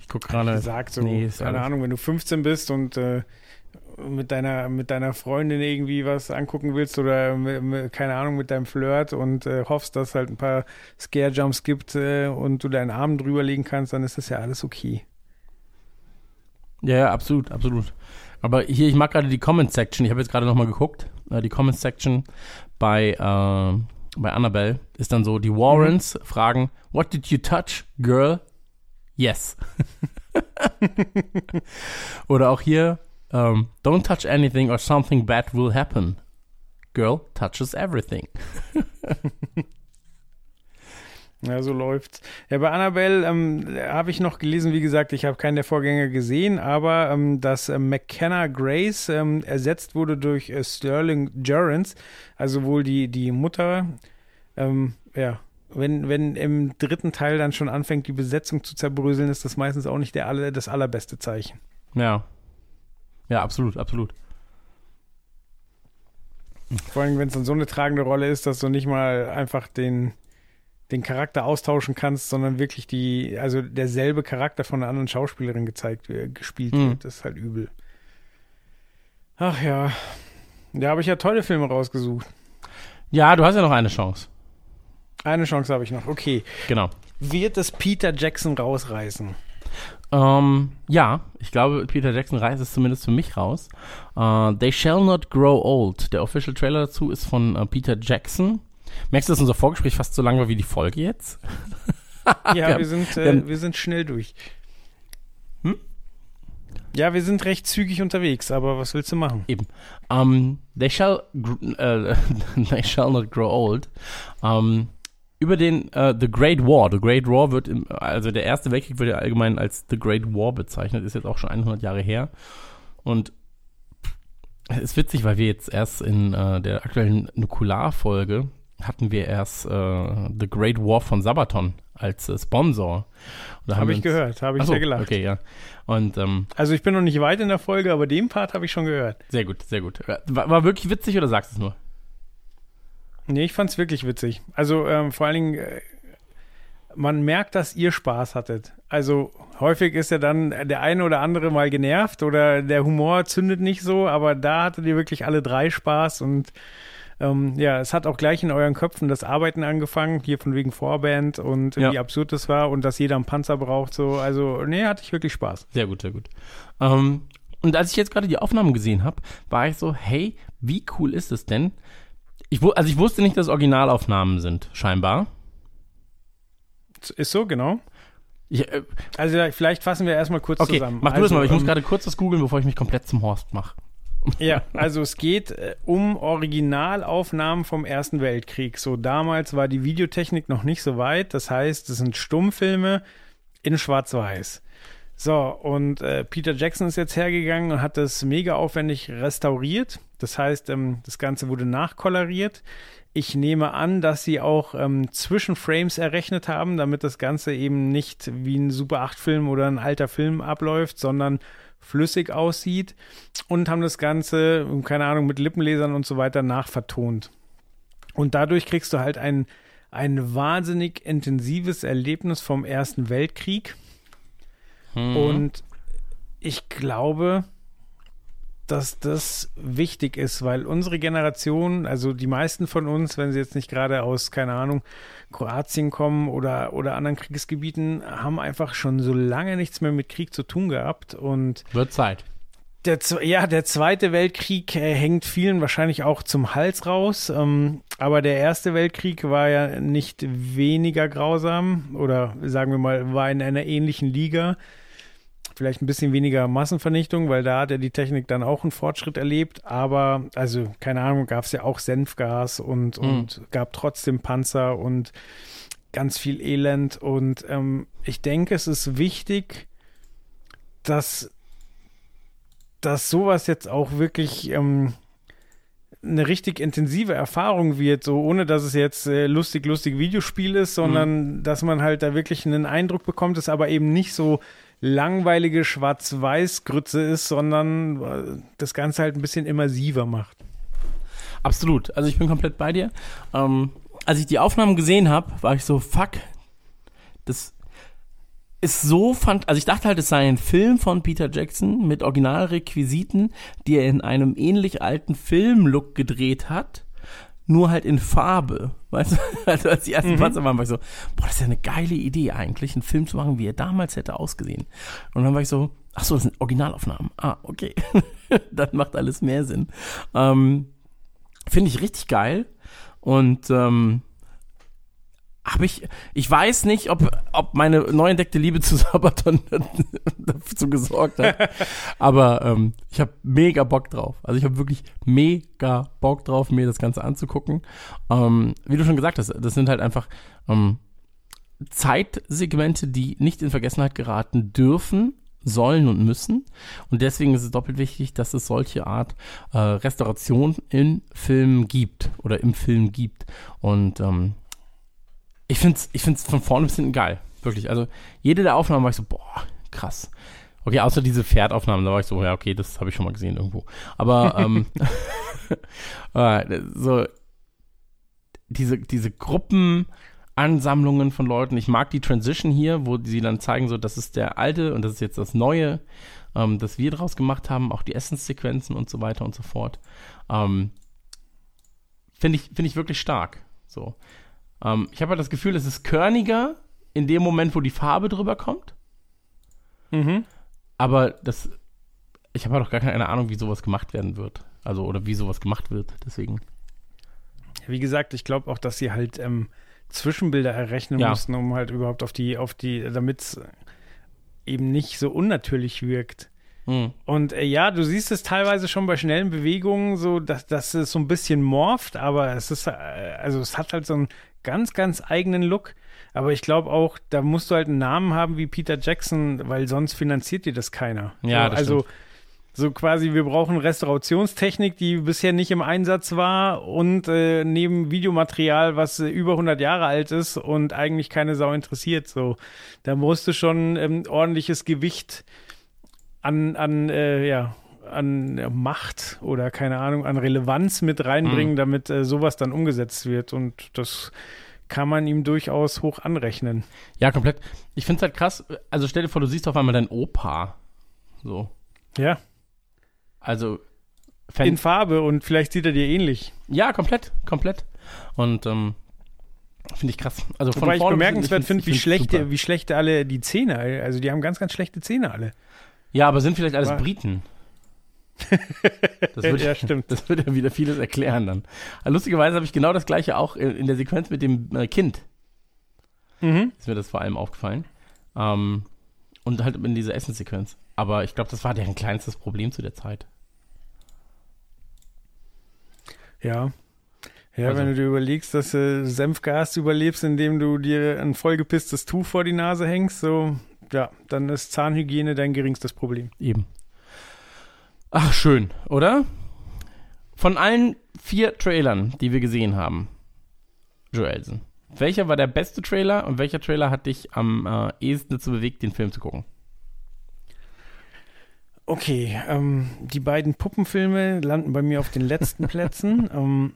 Ich gucke gerade. gesagt, so, nee, keine Ahnung, wenn du 15 bist und äh, mit deiner mit deiner Freundin irgendwie was angucken willst oder mit, mit, keine Ahnung mit deinem Flirt und äh, hoffst, dass es halt ein paar Scare Jumps gibt äh, und du deinen Arm drüber legen kannst, dann ist das ja alles okay. Ja, ja, absolut, absolut. Aber hier, ich mag gerade die Comment-Section. Ich habe jetzt gerade nochmal geguckt. Äh, die Comment-Section bei, äh, bei Annabelle ist dann so, die Warrens fragen, what did you touch, girl? Yes. Oder auch hier, ähm, don't touch anything or something bad will happen. Girl touches everything. Ja, so läuft's. Ja, bei Annabelle ähm, habe ich noch gelesen, wie gesagt, ich habe keinen der Vorgänger gesehen, aber ähm, dass äh, McKenna Grace ähm, ersetzt wurde durch äh, Sterling Durrance, also wohl die, die Mutter. Ähm, ja, wenn, wenn im dritten Teil dann schon anfängt, die Besetzung zu zerbröseln, ist das meistens auch nicht der aller, das allerbeste Zeichen. Ja. Ja, absolut, absolut. Vor allem, wenn es dann so eine tragende Rolle ist, dass du nicht mal einfach den, den Charakter austauschen kannst, sondern wirklich die, also derselbe Charakter von einer anderen Schauspielerin gezeigt, wird, gespielt Mhm. wird. Das ist halt übel. Ach ja. Da habe ich ja tolle Filme rausgesucht. Ja, du hast ja noch eine Chance. Eine Chance habe ich noch. Okay. Genau. Wird es Peter Jackson rausreißen? Ähm, ja, ich glaube, Peter Jackson reißt es zumindest für mich raus. Äh, They Shall Not Grow Old. Der Official Trailer dazu ist von äh, Peter Jackson. Merkst du, dass unser Vorgespräch fast so lang war wie die Folge jetzt? Ja, wir wir, sind, äh, wir sind schnell durch. Hm? Ja, wir sind recht zügig unterwegs, aber was willst du machen? Ähm, they, shall, äh, they Shall Not Grow Old. Ähm, über den äh, The Great War. The Great War wird, im, also der Erste Weltkrieg wird ja allgemein als The Great War bezeichnet, ist jetzt auch schon 100 Jahre her. Und es ist witzig, weil wir jetzt erst in äh, der aktuellen Nukular-Folge hatten wir erst äh, The Great War von Sabaton als äh, Sponsor. Habe ich gehört, habe ich Ach so, sehr gelacht. Okay, ja. Und ähm, Also ich bin noch nicht weit in der Folge, aber den Part habe ich schon gehört. sehr gut, sehr gut. War, war wirklich witzig oder sagst du es nur? Nee, ich fand's wirklich witzig. Also ähm, vor allen Dingen, äh, man merkt, dass ihr Spaß hattet. Also häufig ist ja dann der eine oder andere mal genervt oder der Humor zündet nicht so, aber da hattet ihr wirklich alle drei Spaß und ähm, ja, es hat auch gleich in euren Köpfen das Arbeiten angefangen, hier von wegen Vorband und Ja. wie absurd das war und dass jeder einen Panzer braucht. So, also, nee, hatte ich wirklich Spaß. Sehr gut, sehr gut. Ähm, und als ich jetzt gerade die Aufnahmen gesehen habe, war ich so, hey, wie cool ist es denn? Ich, also ich wusste nicht, dass Originalaufnahmen sind, scheinbar. Ist so, genau. Ich, äh, Also vielleicht fassen wir erstmal kurz okay, zusammen. mach du also, das mal, aber ich muss ähm, gerade kurz das googeln, bevor ich mich komplett zum Horst mache. Ja, also es geht äh, um Originalaufnahmen vom Ersten Weltkrieg. So damals war die Videotechnik noch nicht so weit. Das heißt, es sind Stummfilme in Schwarz-Weiß. So, und äh, Peter Jackson ist jetzt hergegangen und hat das mega aufwendig restauriert. Das heißt, ähm, das Ganze wurde nachkoloriert. Ich nehme an, dass sie auch ähm, Zwischenframes errechnet haben, damit das Ganze eben nicht wie ein Super 8-Film oder ein alter Film abläuft, sondern flüssig aussieht und haben das Ganze, keine Ahnung, mit Lippenlesern und so weiter nachvertont. Und dadurch kriegst du halt ein, ein wahnsinnig intensives Erlebnis vom Ersten Weltkrieg. Und ich glaube, dass das wichtig ist, weil unsere Generation, also die meisten von uns, wenn sie jetzt nicht gerade aus, keine Ahnung, Kroatien kommen oder, oder anderen Kriegsgebieten, haben einfach schon so lange nichts mehr mit Krieg zu tun gehabt. Und Wird Zeit. der, ja, der Zweite Weltkrieg äh, hängt vielen wahrscheinlich auch zum Hals raus. Ähm, aber der Erste Weltkrieg war ja nicht weniger grausam oder sagen wir mal, war in einer ähnlichen Liga. Vielleicht ein bisschen weniger Massenvernichtung, weil da hat ja die Technik dann auch einen Fortschritt erlebt. Aber, also, keine Ahnung, gab es ja auch Senfgas und, und gab trotzdem Panzer und ganz viel Elend. Und ähm, ich denke, es ist wichtig, dass dass sowas jetzt auch wirklich ähm, eine richtig intensive Erfahrung wird, so ohne dass es jetzt äh, lustig, lustig Videospiel ist, sondern dass man halt da wirklich einen Eindruck bekommt, es aber eben nicht so langweilige Schwarz-Weiß-Grütze ist, sondern äh, das Ganze halt ein bisschen immersiver macht. Absolut. Also ich bin komplett bei dir. Ähm, als ich die Aufnahmen gesehen habe, war ich so, fuck, das ist so fand, also ich dachte halt, es sei ein Film von Peter Jackson mit Originalrequisiten, die er in einem ähnlich alten Filmlook gedreht hat, nur halt in Farbe. Weißt du, also als die ersten Panzer waren, war ich so, boah, das ist ja eine geile Idee eigentlich, einen Film zu machen, wie er damals hätte ausgesehen. Und dann war ich so, ach so, das sind Originalaufnahmen. Ah, okay. dann macht alles mehr Sinn. Ähm, Finde ich richtig geil. Und ähm, habe ich, ich weiß nicht, ob, ob meine neu entdeckte Liebe zu Sabaton dazu gesorgt hat. Aber ähm, ich habe mega Bock drauf. Also ich habe wirklich mega Bock drauf, mir das Ganze anzugucken. Ähm, wie du schon gesagt hast, das sind halt einfach ähm, Zeitsegmente, die nicht in Vergessenheit geraten dürfen, sollen und müssen. Und deswegen ist es doppelt wichtig, dass es solche Art äh, Restauration in Filmen gibt oder im Film gibt. Und ähm, ich finde es ich find's von vorne bis hinten geil. Wirklich. Also jede der Aufnahmen war ich so, boah, krass. Okay, außer diese Pferdaufnahmen, da war ich so, ja, okay, das habe ich schon mal gesehen irgendwo. Aber ähm, äh, so diese, diese Gruppenansammlungen von Leuten, ich mag die Transition hier, wo sie dann zeigen, so, das ist der alte und das ist jetzt das neue, ähm, das wir draus gemacht haben, auch die Essenssequenzen und so weiter und so fort. Ähm, Finde ich, finde ich wirklich stark. So. Ähm, ich habe halt das Gefühl, es ist körniger in dem Moment, wo die Farbe drüber kommt. Mhm. Aber das, ich habe halt auch gar keine Ahnung, wie sowas gemacht werden wird. Also, oder wie sowas gemacht wird. Deswegen. Wie gesagt, ich glaube auch, dass sie halt ähm, Zwischenbilder errechnen Ja. mussten, um halt überhaupt auf die, auf die, damit es eben nicht so unnatürlich wirkt. Hm. Und äh, ja, du siehst es teilweise schon bei schnellen Bewegungen, so dass, dass es so ein bisschen morpht, aber es ist, äh, also es hat halt so einen ganz, ganz eigenen Look. Aber ich glaube auch, da musst du halt einen Namen haben wie Peter Jackson, weil sonst finanziert dir das keiner. Ja, das also stimmt. so quasi, wir brauchen Restaurationstechnik, die bisher nicht im Einsatz war und äh, neben Videomaterial, was äh, über 100 Jahre alt ist und eigentlich keine Sau interessiert. So, da musst du schon ähm, ordentliches Gewicht an, an, äh, ja, an Macht oder keine Ahnung, an Relevanz mit reinbringen, Mhm. damit äh, sowas dann umgesetzt wird. Und das kann man ihm durchaus hoch anrechnen. Ja, komplett. Ich finde es halt krass. Also stell dir vor, du siehst auf einmal deinen Opa. So. Ja, Also. in Fan Farbe und vielleicht sieht er dir ähnlich. ja, komplett, komplett. Und ähm, finde ich krass. Also von Wobei ich bemerkenswert finde, wie schlecht, wie schlecht alle die Zähne, also die haben ganz, ganz schlechte Zähne alle. Ja, aber sind vielleicht alles War- Briten. Das würde ja, stimmt. das würde ja wieder vieles erklären dann. Lustigerweise habe ich genau das gleiche auch in, in der Sequenz mit dem äh, Kind. Mhm. Ist mir das vor allem aufgefallen. Ähm, und halt in dieser Essenssequenz. Aber ich glaube, das war deren kleinstes Problem zu der Zeit. Ja. Ja, Also- wenn du dir überlegst, dass du Senfgas überlebst, indem du dir ein vollgepisstes Tuch vor die Nase hängst, so, ja, dann ist Zahnhygiene dein geringstes Problem. Eben. Ach, schön, oder? Von allen vier Trailern, die wir gesehen haben, Joelsen, welcher war der beste Trailer und welcher Trailer hat dich am äh, ehesten dazu bewegt, den Film zu gucken? Okay, ähm, die beiden Puppenfilme landen bei mir auf den letzten Plätzen. Ähm,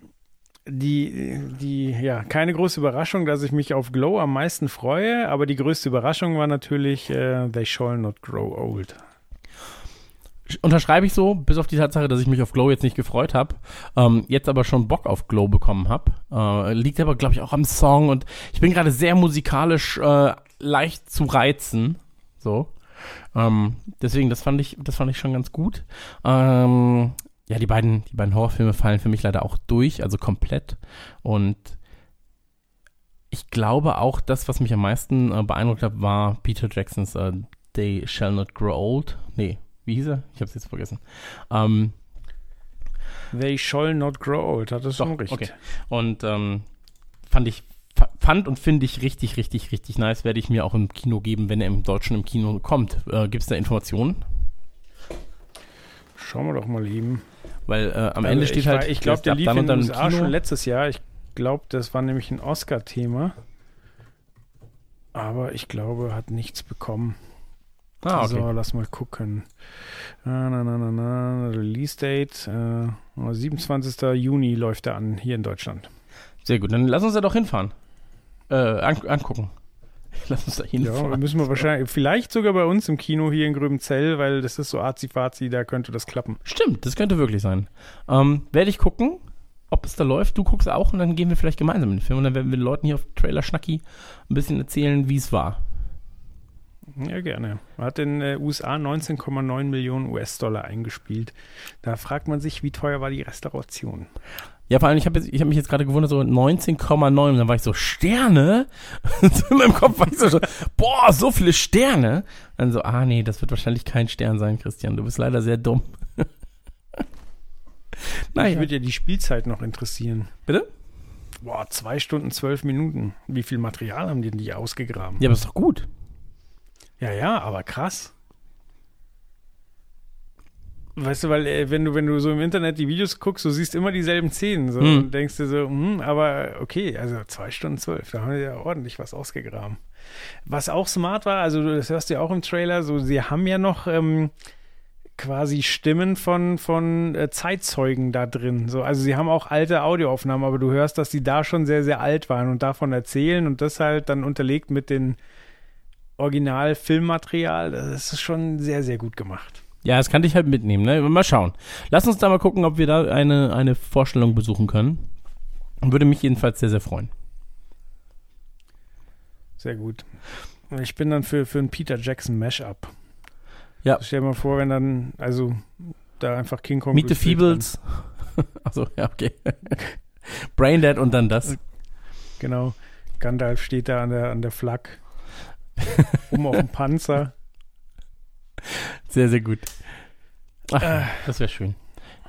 die, die, ja, keine große Überraschung, dass ich mich auf Glow am meisten freue, aber die größte Überraschung war natürlich äh, They Shall Not Grow Old. Unterschreibe ich so, bis auf die Tatsache, dass ich mich auf Glow jetzt nicht gefreut habe, ähm, jetzt aber schon Bock auf Glow bekommen habe. Äh, liegt aber, glaube ich, auch am Song und ich bin gerade sehr musikalisch äh, leicht zu reizen. So. Ähm, deswegen, das fand ich, das fand ich schon ganz gut. Ähm, ja, die beiden, die beiden Horrorfilme fallen für mich leider auch durch, also komplett. Und ich glaube auch, das, was mich am meisten äh, beeindruckt hat, war Peter Jacksons äh, They Shall Not Grow Old. Nee, wie hieß er? Ich habe es jetzt vergessen. Ähm, They Shall Not Grow Old, hat das schon recht. okay. und ähm, fand ich fa- fand und finde ich richtig, richtig, richtig nice. Werde ich mir auch im Kino geben, wenn er im Deutschen im Kino kommt. Äh, Gibt es da Informationen? Schauen wir doch mal eben. Weil äh, am Ende Also steht ich, halt, war- Ich glaube, der lief dann in den USA schon letztes Jahr. Ich glaube, das war nämlich ein Oscar-Thema. Aber ich glaube, hat nichts bekommen. Ah, okay. So, lass mal gucken. Na, na, na, na, na. Release Date. Äh, 27. Juni läuft er an, hier in Deutschland. Sehr gut, dann lass uns da doch hinfahren. Äh, an, angucken. Lass uns da Ja, hinfahren. müssen wir wahrscheinlich, vielleicht sogar bei uns im Kino hier in Gröbenzell, weil das ist so arzi-fazi, da könnte das klappen. Stimmt, das könnte wirklich sein. Ähm, Werde ich gucken, ob es da läuft. Du guckst auch und dann gehen wir vielleicht gemeinsam in den Film und dann werden wir den Leuten hier auf Trailer Schnacki ein bisschen erzählen, wie es war. Ja, gerne. Er hat in äh, USA 19,9 Millionen US-Dollar eingespielt. Da fragt man sich, wie teuer war die Restauration? Ja, vor allem, ich habe hab mich jetzt gerade gewundert, so 19,9 und dann war ich so, Sterne? so in meinem Kopf war ich so, boah, so viele Sterne? Dann so, ah nee, das wird wahrscheinlich kein Stern sein, Christian, du bist leider sehr dumm. Mich naja, würde ja die Spielzeit noch interessieren. bitte? Boah, zwei Stunden, zwölf Minuten. Wie viel Material haben die denn die ausgegraben? Ja, aber ist doch gut. Ja, ja, aber krass. Weißt du, weil äh, wenn du, wenn du so im Internet die Videos guckst, du siehst immer dieselben Szenen so, Hm. und denkst dir so, hm, aber okay, also zwei Stunden zwölf, da haben die ja ordentlich was ausgegraben. Was auch smart war, also du- das hörst du ja auch im Trailer, so sie haben ja noch ähm, quasi Stimmen von, von äh, Zeitzeugen da drin. So, also sie haben auch alte Audioaufnahmen, aber du hörst, dass die da schon sehr, sehr alt waren und davon erzählen und das halt dann unterlegt mit den Original-Filmmaterial. Das ist schon sehr, sehr gut gemacht. Ja, das kann ich halt mitnehmen, ne? Mal schauen. Lass uns da mal gucken, ob wir da eine, eine Vorstellung besuchen können. Würde mich jedenfalls sehr, sehr freuen. Sehr gut. Ich bin dann für, für ein Peter Jackson Mashup. Ja. Stell dir mal vor, wenn dann, also da einfach King Kong. Meet the Feebles. Achso, ja, okay. Braindead und dann das. Genau. Gandalf steht da an der, an der Flak. um auf dem Panzer. Sehr, sehr gut. Ach, Äh. das wäre schön.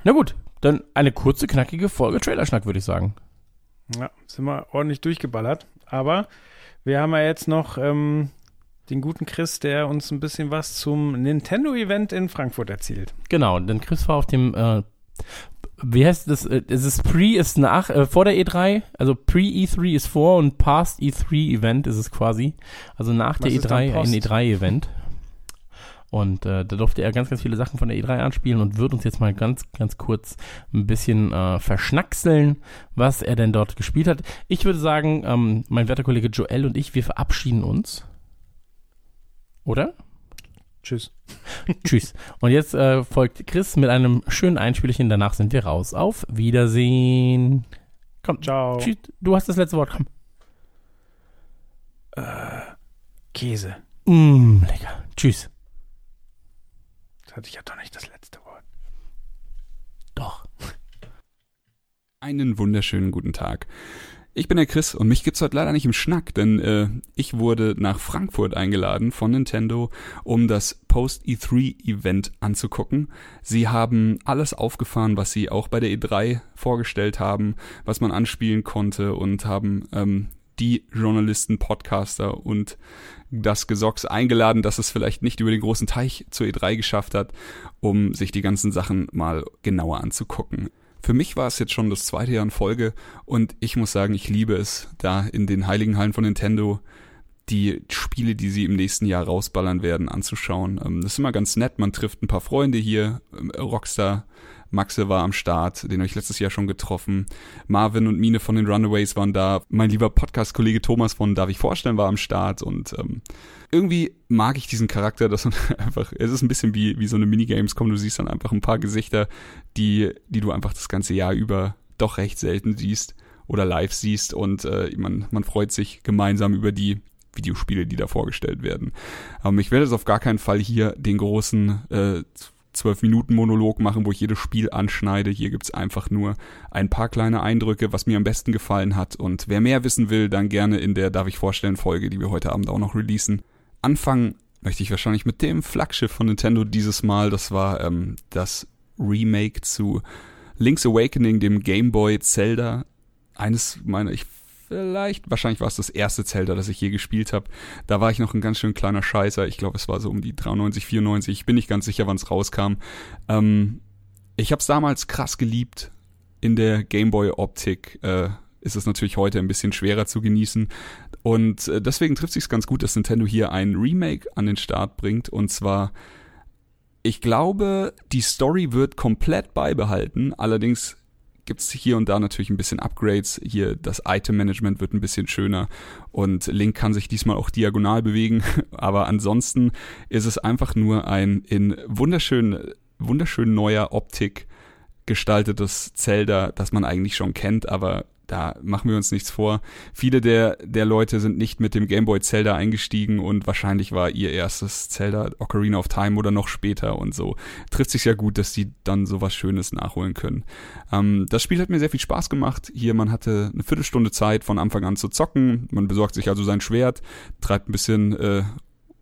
Na gut, dann eine kurze, knackige Folge Trailerschnack, würde ich sagen. Ja, sind wir ordentlich durchgeballert. Aber wir haben ja jetzt noch ähm, den guten Chris, der uns ein bisschen was zum Nintendo-Event in Frankfurt erzählt. Genau, denn Chris war auf dem, äh, wie heißt das? Äh, Es ist Pre ist nach, äh, vor der E3, also Pre-E3 ist vor und Past E3-Event ist es quasi. Also nach Was der ist dann E3 ein Post? E3-Event. Und äh, da durfte er ganz, ganz viele Sachen von der E3 anspielen und wird uns jetzt mal ganz, ganz kurz ein bisschen äh, verschnackseln, was er denn dort gespielt hat. Ich würde sagen, ähm, mein werter Kollege Joel und ich, wir verabschieden uns. Oder? Tschüss. Tschüss. Und jetzt äh, folgt Chris mit einem schönen Einspielchen. Danach sind wir raus. Auf Wiedersehen. Komm, Ciao. Tschüss. Du hast das letzte Wort. Komm. Käse. Mm, lecker. Tschüss. Das hatte ich ja doch nicht das letzte Wort. Doch. Einen wunderschönen guten Tag. Ich bin der Chris und mich gibt's heute leider nicht im Schnack, denn äh, ich wurde nach Frankfurt eingeladen von Nintendo, um das Post-E3-Event anzugucken. Sie haben alles aufgefahren, was sie auch bei der E3 vorgestellt haben, was man anspielen konnte und haben ähm, die Journalisten, Podcaster und das Gesocks eingeladen, dass es vielleicht nicht über den großen Teich zur E3 geschafft hat, um sich die ganzen Sachen mal genauer anzugucken. Für mich war es jetzt schon das zweite Jahr in Folge und ich muss sagen, ich liebe es, da in den heiligen Hallen von Nintendo die Spiele, die sie im nächsten Jahr rausballern werden, anzuschauen. Ähm, Das ist immer ganz nett, man trifft ein paar Freunde hier, Ähm, Rockstar, Maxe war am Start, den habe ich letztes Jahr schon getroffen. Marvin und Mine von den Runaways waren da. Mein lieber Podcast-Kollege Thomas von Darf ich vorstellen war am Start und ähm, irgendwie mag ich diesen Charakter, dass man einfach, es ist ein bisschen wie, wie so eine Minigames kommt, du siehst dann einfach ein paar Gesichter, die, die du einfach das ganze Jahr über doch recht selten siehst oder live siehst und äh, man, man freut sich gemeinsam über die Videospiele, die da vorgestellt werden. Ähm, ich werde jetzt auf gar keinen Fall hier den großen äh, 12-Minuten-Monolog machen, wo ich jedes Spiel anschneide. Hier gibt's einfach nur ein paar kleine Eindrücke, was mir am besten gefallen hat. Und wer mehr wissen will, dann gerne in der Darf ich vorstellen Folge, die wir heute Abend auch noch releasen. Anfangen möchte ich wahrscheinlich mit dem Flaggschiff von Nintendo dieses Mal. Das war ähm, das Remake zu Link's Awakening, dem Game Boy Zelda. Eines meiner, ich vielleicht, wahrscheinlich war es das erste Zelda, das ich je gespielt habe. Da war ich noch ein ganz schön kleiner Scheißer. Ich glaube, es war so um die 93, 94. Ich bin nicht ganz sicher, wann es rauskam. Ähm, ich habe es damals krass geliebt. In der Gameboy-Optik äh, ist es natürlich heute ein bisschen schwerer zu genießen. Und äh, deswegen trifft sich ganz gut, dass Nintendo hier ein Remake an den Start bringt. Und zwar, ich glaube, die Story wird komplett beibehalten. Allerdings gibt's hier und da natürlich ein bisschen Upgrades. Hier das Item-Management wird ein bisschen schöner und Link kann sich diesmal auch diagonal bewegen. Aber ansonsten ist es einfach nur ein in wunderschön, wunderschön neuer Optik gestaltetes Zelda, das man eigentlich schon kennt, aber da machen wir uns nichts vor. Viele der, der Leute sind nicht mit dem Game Boy Zelda eingestiegen und wahrscheinlich war ihr erstes Zelda Ocarina of Time oder noch später und so. Trifft sich ja gut, dass die dann sowas Schönes nachholen können. Ähm, das Spiel hat mir sehr viel Spaß gemacht. Hier, man hatte eine Viertelstunde Zeit von Anfang an zu zocken. Man besorgt sich also sein Schwert, treibt ein bisschen äh,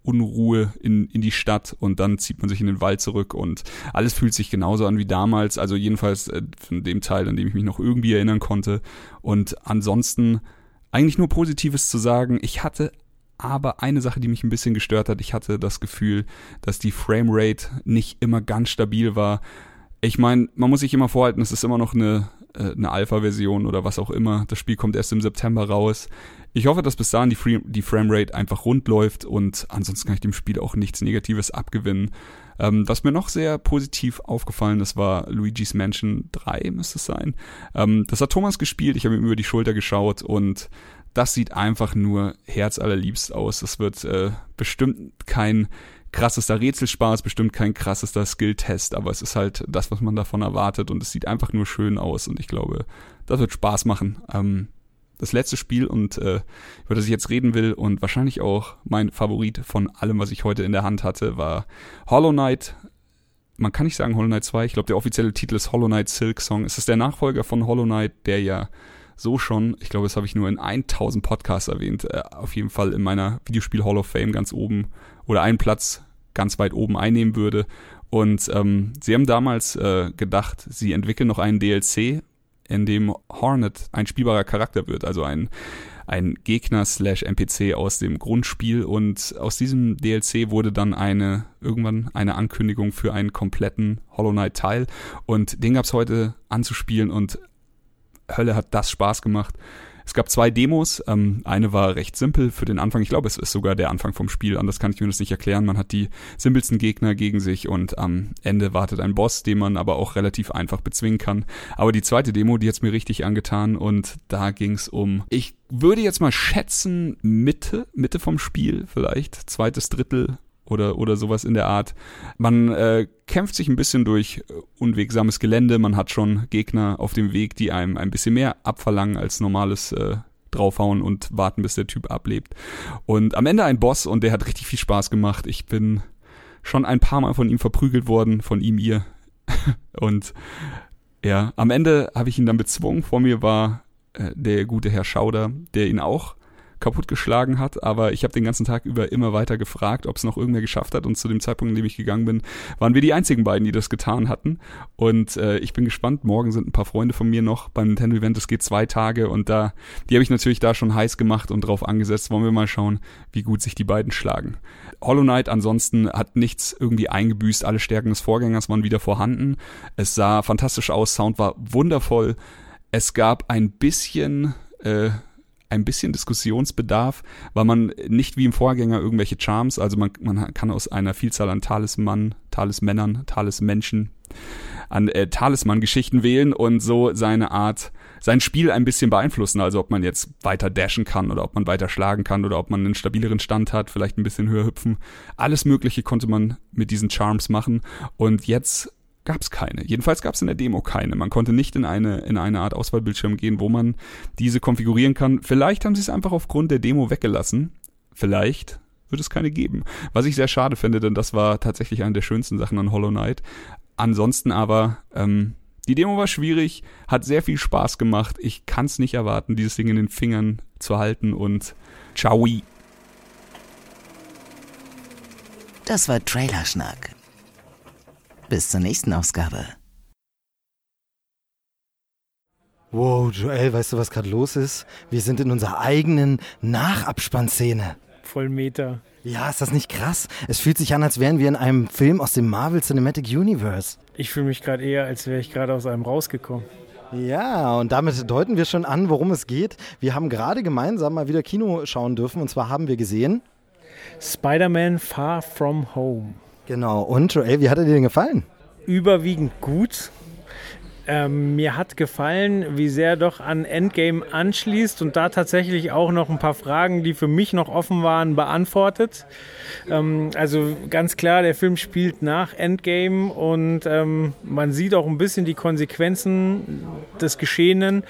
Unruhe in, in die Stadt und dann zieht man sich in den Wald zurück und alles fühlt sich genauso an wie damals, also jedenfalls äh, von dem Teil, an dem ich mich noch irgendwie erinnern konnte. Und ansonsten eigentlich nur Positives zu sagen. Ich hatte aber eine Sache, die mich ein bisschen gestört hat, ich hatte das Gefühl, dass die Framerate nicht immer ganz stabil war. Ich meine, man muss sich immer vorhalten, es ist immer noch eine, äh, eine Alpha-Version oder was auch immer. Das Spiel kommt erst im September raus. Ich hoffe, dass bis dahin die, Free, die Framerate einfach rund läuft und ansonsten kann ich dem Spiel auch nichts Negatives abgewinnen. Ähm, was mir noch sehr positiv aufgefallen ist, war Luigi's Mansion 3, müsste es sein. Ähm, das hat Thomas gespielt, ich habe ihm über die Schulter geschaut und das sieht einfach nur herzallerliebst aus. Das wird äh, bestimmt kein krassester Rätselspaß, bestimmt kein krassester Skill-Test, aber es ist halt das, was man davon erwartet und es sieht einfach nur schön aus und ich glaube, das wird Spaß machen. Ähm, das letzte Spiel und äh, über das ich jetzt reden will und wahrscheinlich auch mein Favorit von allem, was ich heute in der Hand hatte, war Hollow Knight. Man kann nicht sagen Hollow Knight 2, ich glaube der offizielle Titel ist Hollow Knight Silk Song. Es ist der Nachfolger von Hollow Knight, der ja so schon, ich glaube, das habe ich nur in 1000 Podcasts erwähnt, äh, auf jeden Fall in meiner Videospiel Hall of Fame ganz oben oder einen Platz ganz weit oben einnehmen würde. Und ähm, sie haben damals äh, gedacht, sie entwickeln noch einen DLC, in dem Hornet ein spielbarer Charakter wird, also ein, ein Gegner slash NPC aus dem Grundspiel und aus diesem DLC wurde dann eine irgendwann eine Ankündigung für einen kompletten Hollow Knight Teil und den gab's heute anzuspielen und Hölle hat das Spaß gemacht. Es gab zwei Demos. Ähm, eine war recht simpel für den Anfang. Ich glaube, es ist sogar der Anfang vom Spiel. Anders kann ich mir das nicht erklären. Man hat die simpelsten Gegner gegen sich und am Ende wartet ein Boss, den man aber auch relativ einfach bezwingen kann. Aber die zweite Demo, die hat's mir richtig angetan und da ging's um, ich würde jetzt mal schätzen, Mitte, Mitte vom Spiel vielleicht, zweites Drittel oder, oder sowas in der Art. Man äh, kämpft sich ein bisschen durch äh, unwegsames Gelände, man hat schon Gegner auf dem Weg, die einem ein bisschen mehr abverlangen als normales äh, draufhauen und warten, bis der Typ ablebt. Und am Ende ein Boss und der hat richtig viel Spaß gemacht. Ich bin schon ein paar Mal von ihm verprügelt worden, von ihm, ihr. und ja, am Ende habe ich ihn dann bezwungen. Vor mir war äh, der gute Herr Schauder, der ihn auch kaputtgeschlagen hat, aber ich habe den ganzen Tag über immer weiter gefragt, ob es noch irgendwer geschafft hat. Und zu dem Zeitpunkt, in dem ich gegangen bin, waren wir die einzigen beiden, die das getan hatten. Und äh, ich bin gespannt, morgen sind ein paar Freunde von mir noch beim Nintendo Event, es geht zwei Tage und da, die habe ich natürlich da schon heiß gemacht und drauf angesetzt, wollen wir mal schauen, wie gut sich die beiden schlagen. Hollow Knight ansonsten hat nichts irgendwie eingebüßt, alle Stärken des Vorgängers waren wieder vorhanden, es sah fantastisch aus, Sound war wundervoll, es gab ein bisschen äh, ein bisschen Diskussionsbedarf, weil man nicht wie im Vorgänger irgendwelche Charms, also man, man kann aus einer Vielzahl an Talisman, Talismännern, Talismenschen, an äh, Talisman-Geschichten wählen und so seine Art, sein Spiel ein bisschen beeinflussen. Also ob man jetzt weiter dashen kann oder ob man weiter schlagen kann oder ob man einen stabileren Stand hat, vielleicht ein bisschen höher hüpfen. Alles Mögliche konnte man mit diesen Charms machen. Und jetzt gab es keine. Jedenfalls gab es in der Demo keine. Man konnte nicht in eine, in eine Art Auswahlbildschirm gehen, wo man diese konfigurieren kann. Vielleicht haben sie es einfach aufgrund der Demo weggelassen. Vielleicht wird es keine geben. Was ich sehr schade finde, denn das war tatsächlich eine der schönsten Sachen an Hollow Knight. Ansonsten aber, ähm, die Demo war schwierig, hat sehr viel Spaß gemacht. Ich kann es nicht erwarten, dieses Ding in den Fingern zu halten und ciao. Das war Trailerschnack. Bis zur nächsten Ausgabe. Wow, Joel, weißt du, was gerade los ist? Wir sind in unserer eigenen Nachabspannszene. Voll Meter. Ja, ist das nicht krass? Es fühlt sich an, als wären wir in einem Film aus dem Marvel Cinematic Universe. Ich fühle mich gerade eher, als wäre ich gerade aus einem rausgekommen. Ja, und damit deuten wir schon an, worum es geht. Wir haben gerade gemeinsam mal wieder Kino schauen dürfen und zwar haben wir gesehen Spider-Man Far From Home. Genau. Und Joel, wie hat er dir denn gefallen? Überwiegend gut. Ähm, mir hat gefallen, wie sehr doch an Endgame anschließt und da tatsächlich auch noch ein paar Fragen, die für mich noch offen waren, beantwortet. Ähm, also ganz klar, der Film spielt nach Endgame und ähm, man sieht auch ein bisschen die Konsequenzen des Geschehenen.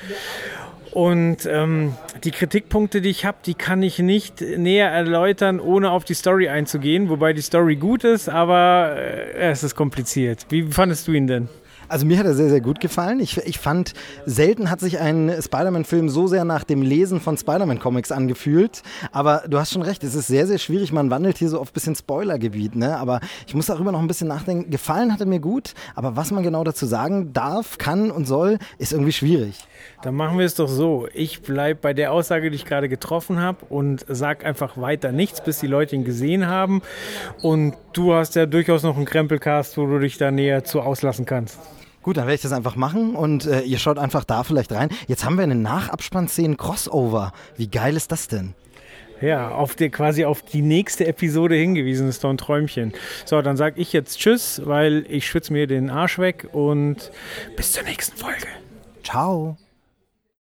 Und ähm, die Kritikpunkte, die ich habe, die kann ich nicht näher erläutern, ohne auf die Story einzugehen. Wobei die Story gut ist, aber äh, es ist kompliziert. Wie fandest du ihn denn? Also mir hat er sehr, sehr gut gefallen. Ich, ich fand, selten hat sich ein Spider-Man-Film so sehr nach dem Lesen von Spider-Man-Comics angefühlt. Aber du hast schon recht, es ist sehr, sehr schwierig. Man wandelt hier so auf ein bisschen Spoilergebiet. Ne? Aber ich muss darüber noch ein bisschen nachdenken. Gefallen hat er mir gut, aber was man genau dazu sagen darf, kann und soll, ist irgendwie schwierig. Dann machen wir es doch so. Ich bleibe bei der Aussage, die ich gerade getroffen habe und sag einfach weiter nichts, bis die Leute ihn gesehen haben. Und du hast ja durchaus noch einen Krempelcast, wo du dich da näher zu auslassen kannst. Gut, dann werde ich das einfach machen und äh, ihr schaut einfach da vielleicht rein. Jetzt haben wir eine Nachabspannszene Crossover. Wie geil ist das denn? Ja, auf die, quasi auf die nächste Episode hingewiesen ist doch ein Träumchen. So, dann sage ich jetzt Tschüss, weil ich schwitze mir den Arsch weg und bis zur nächsten Folge. Ciao.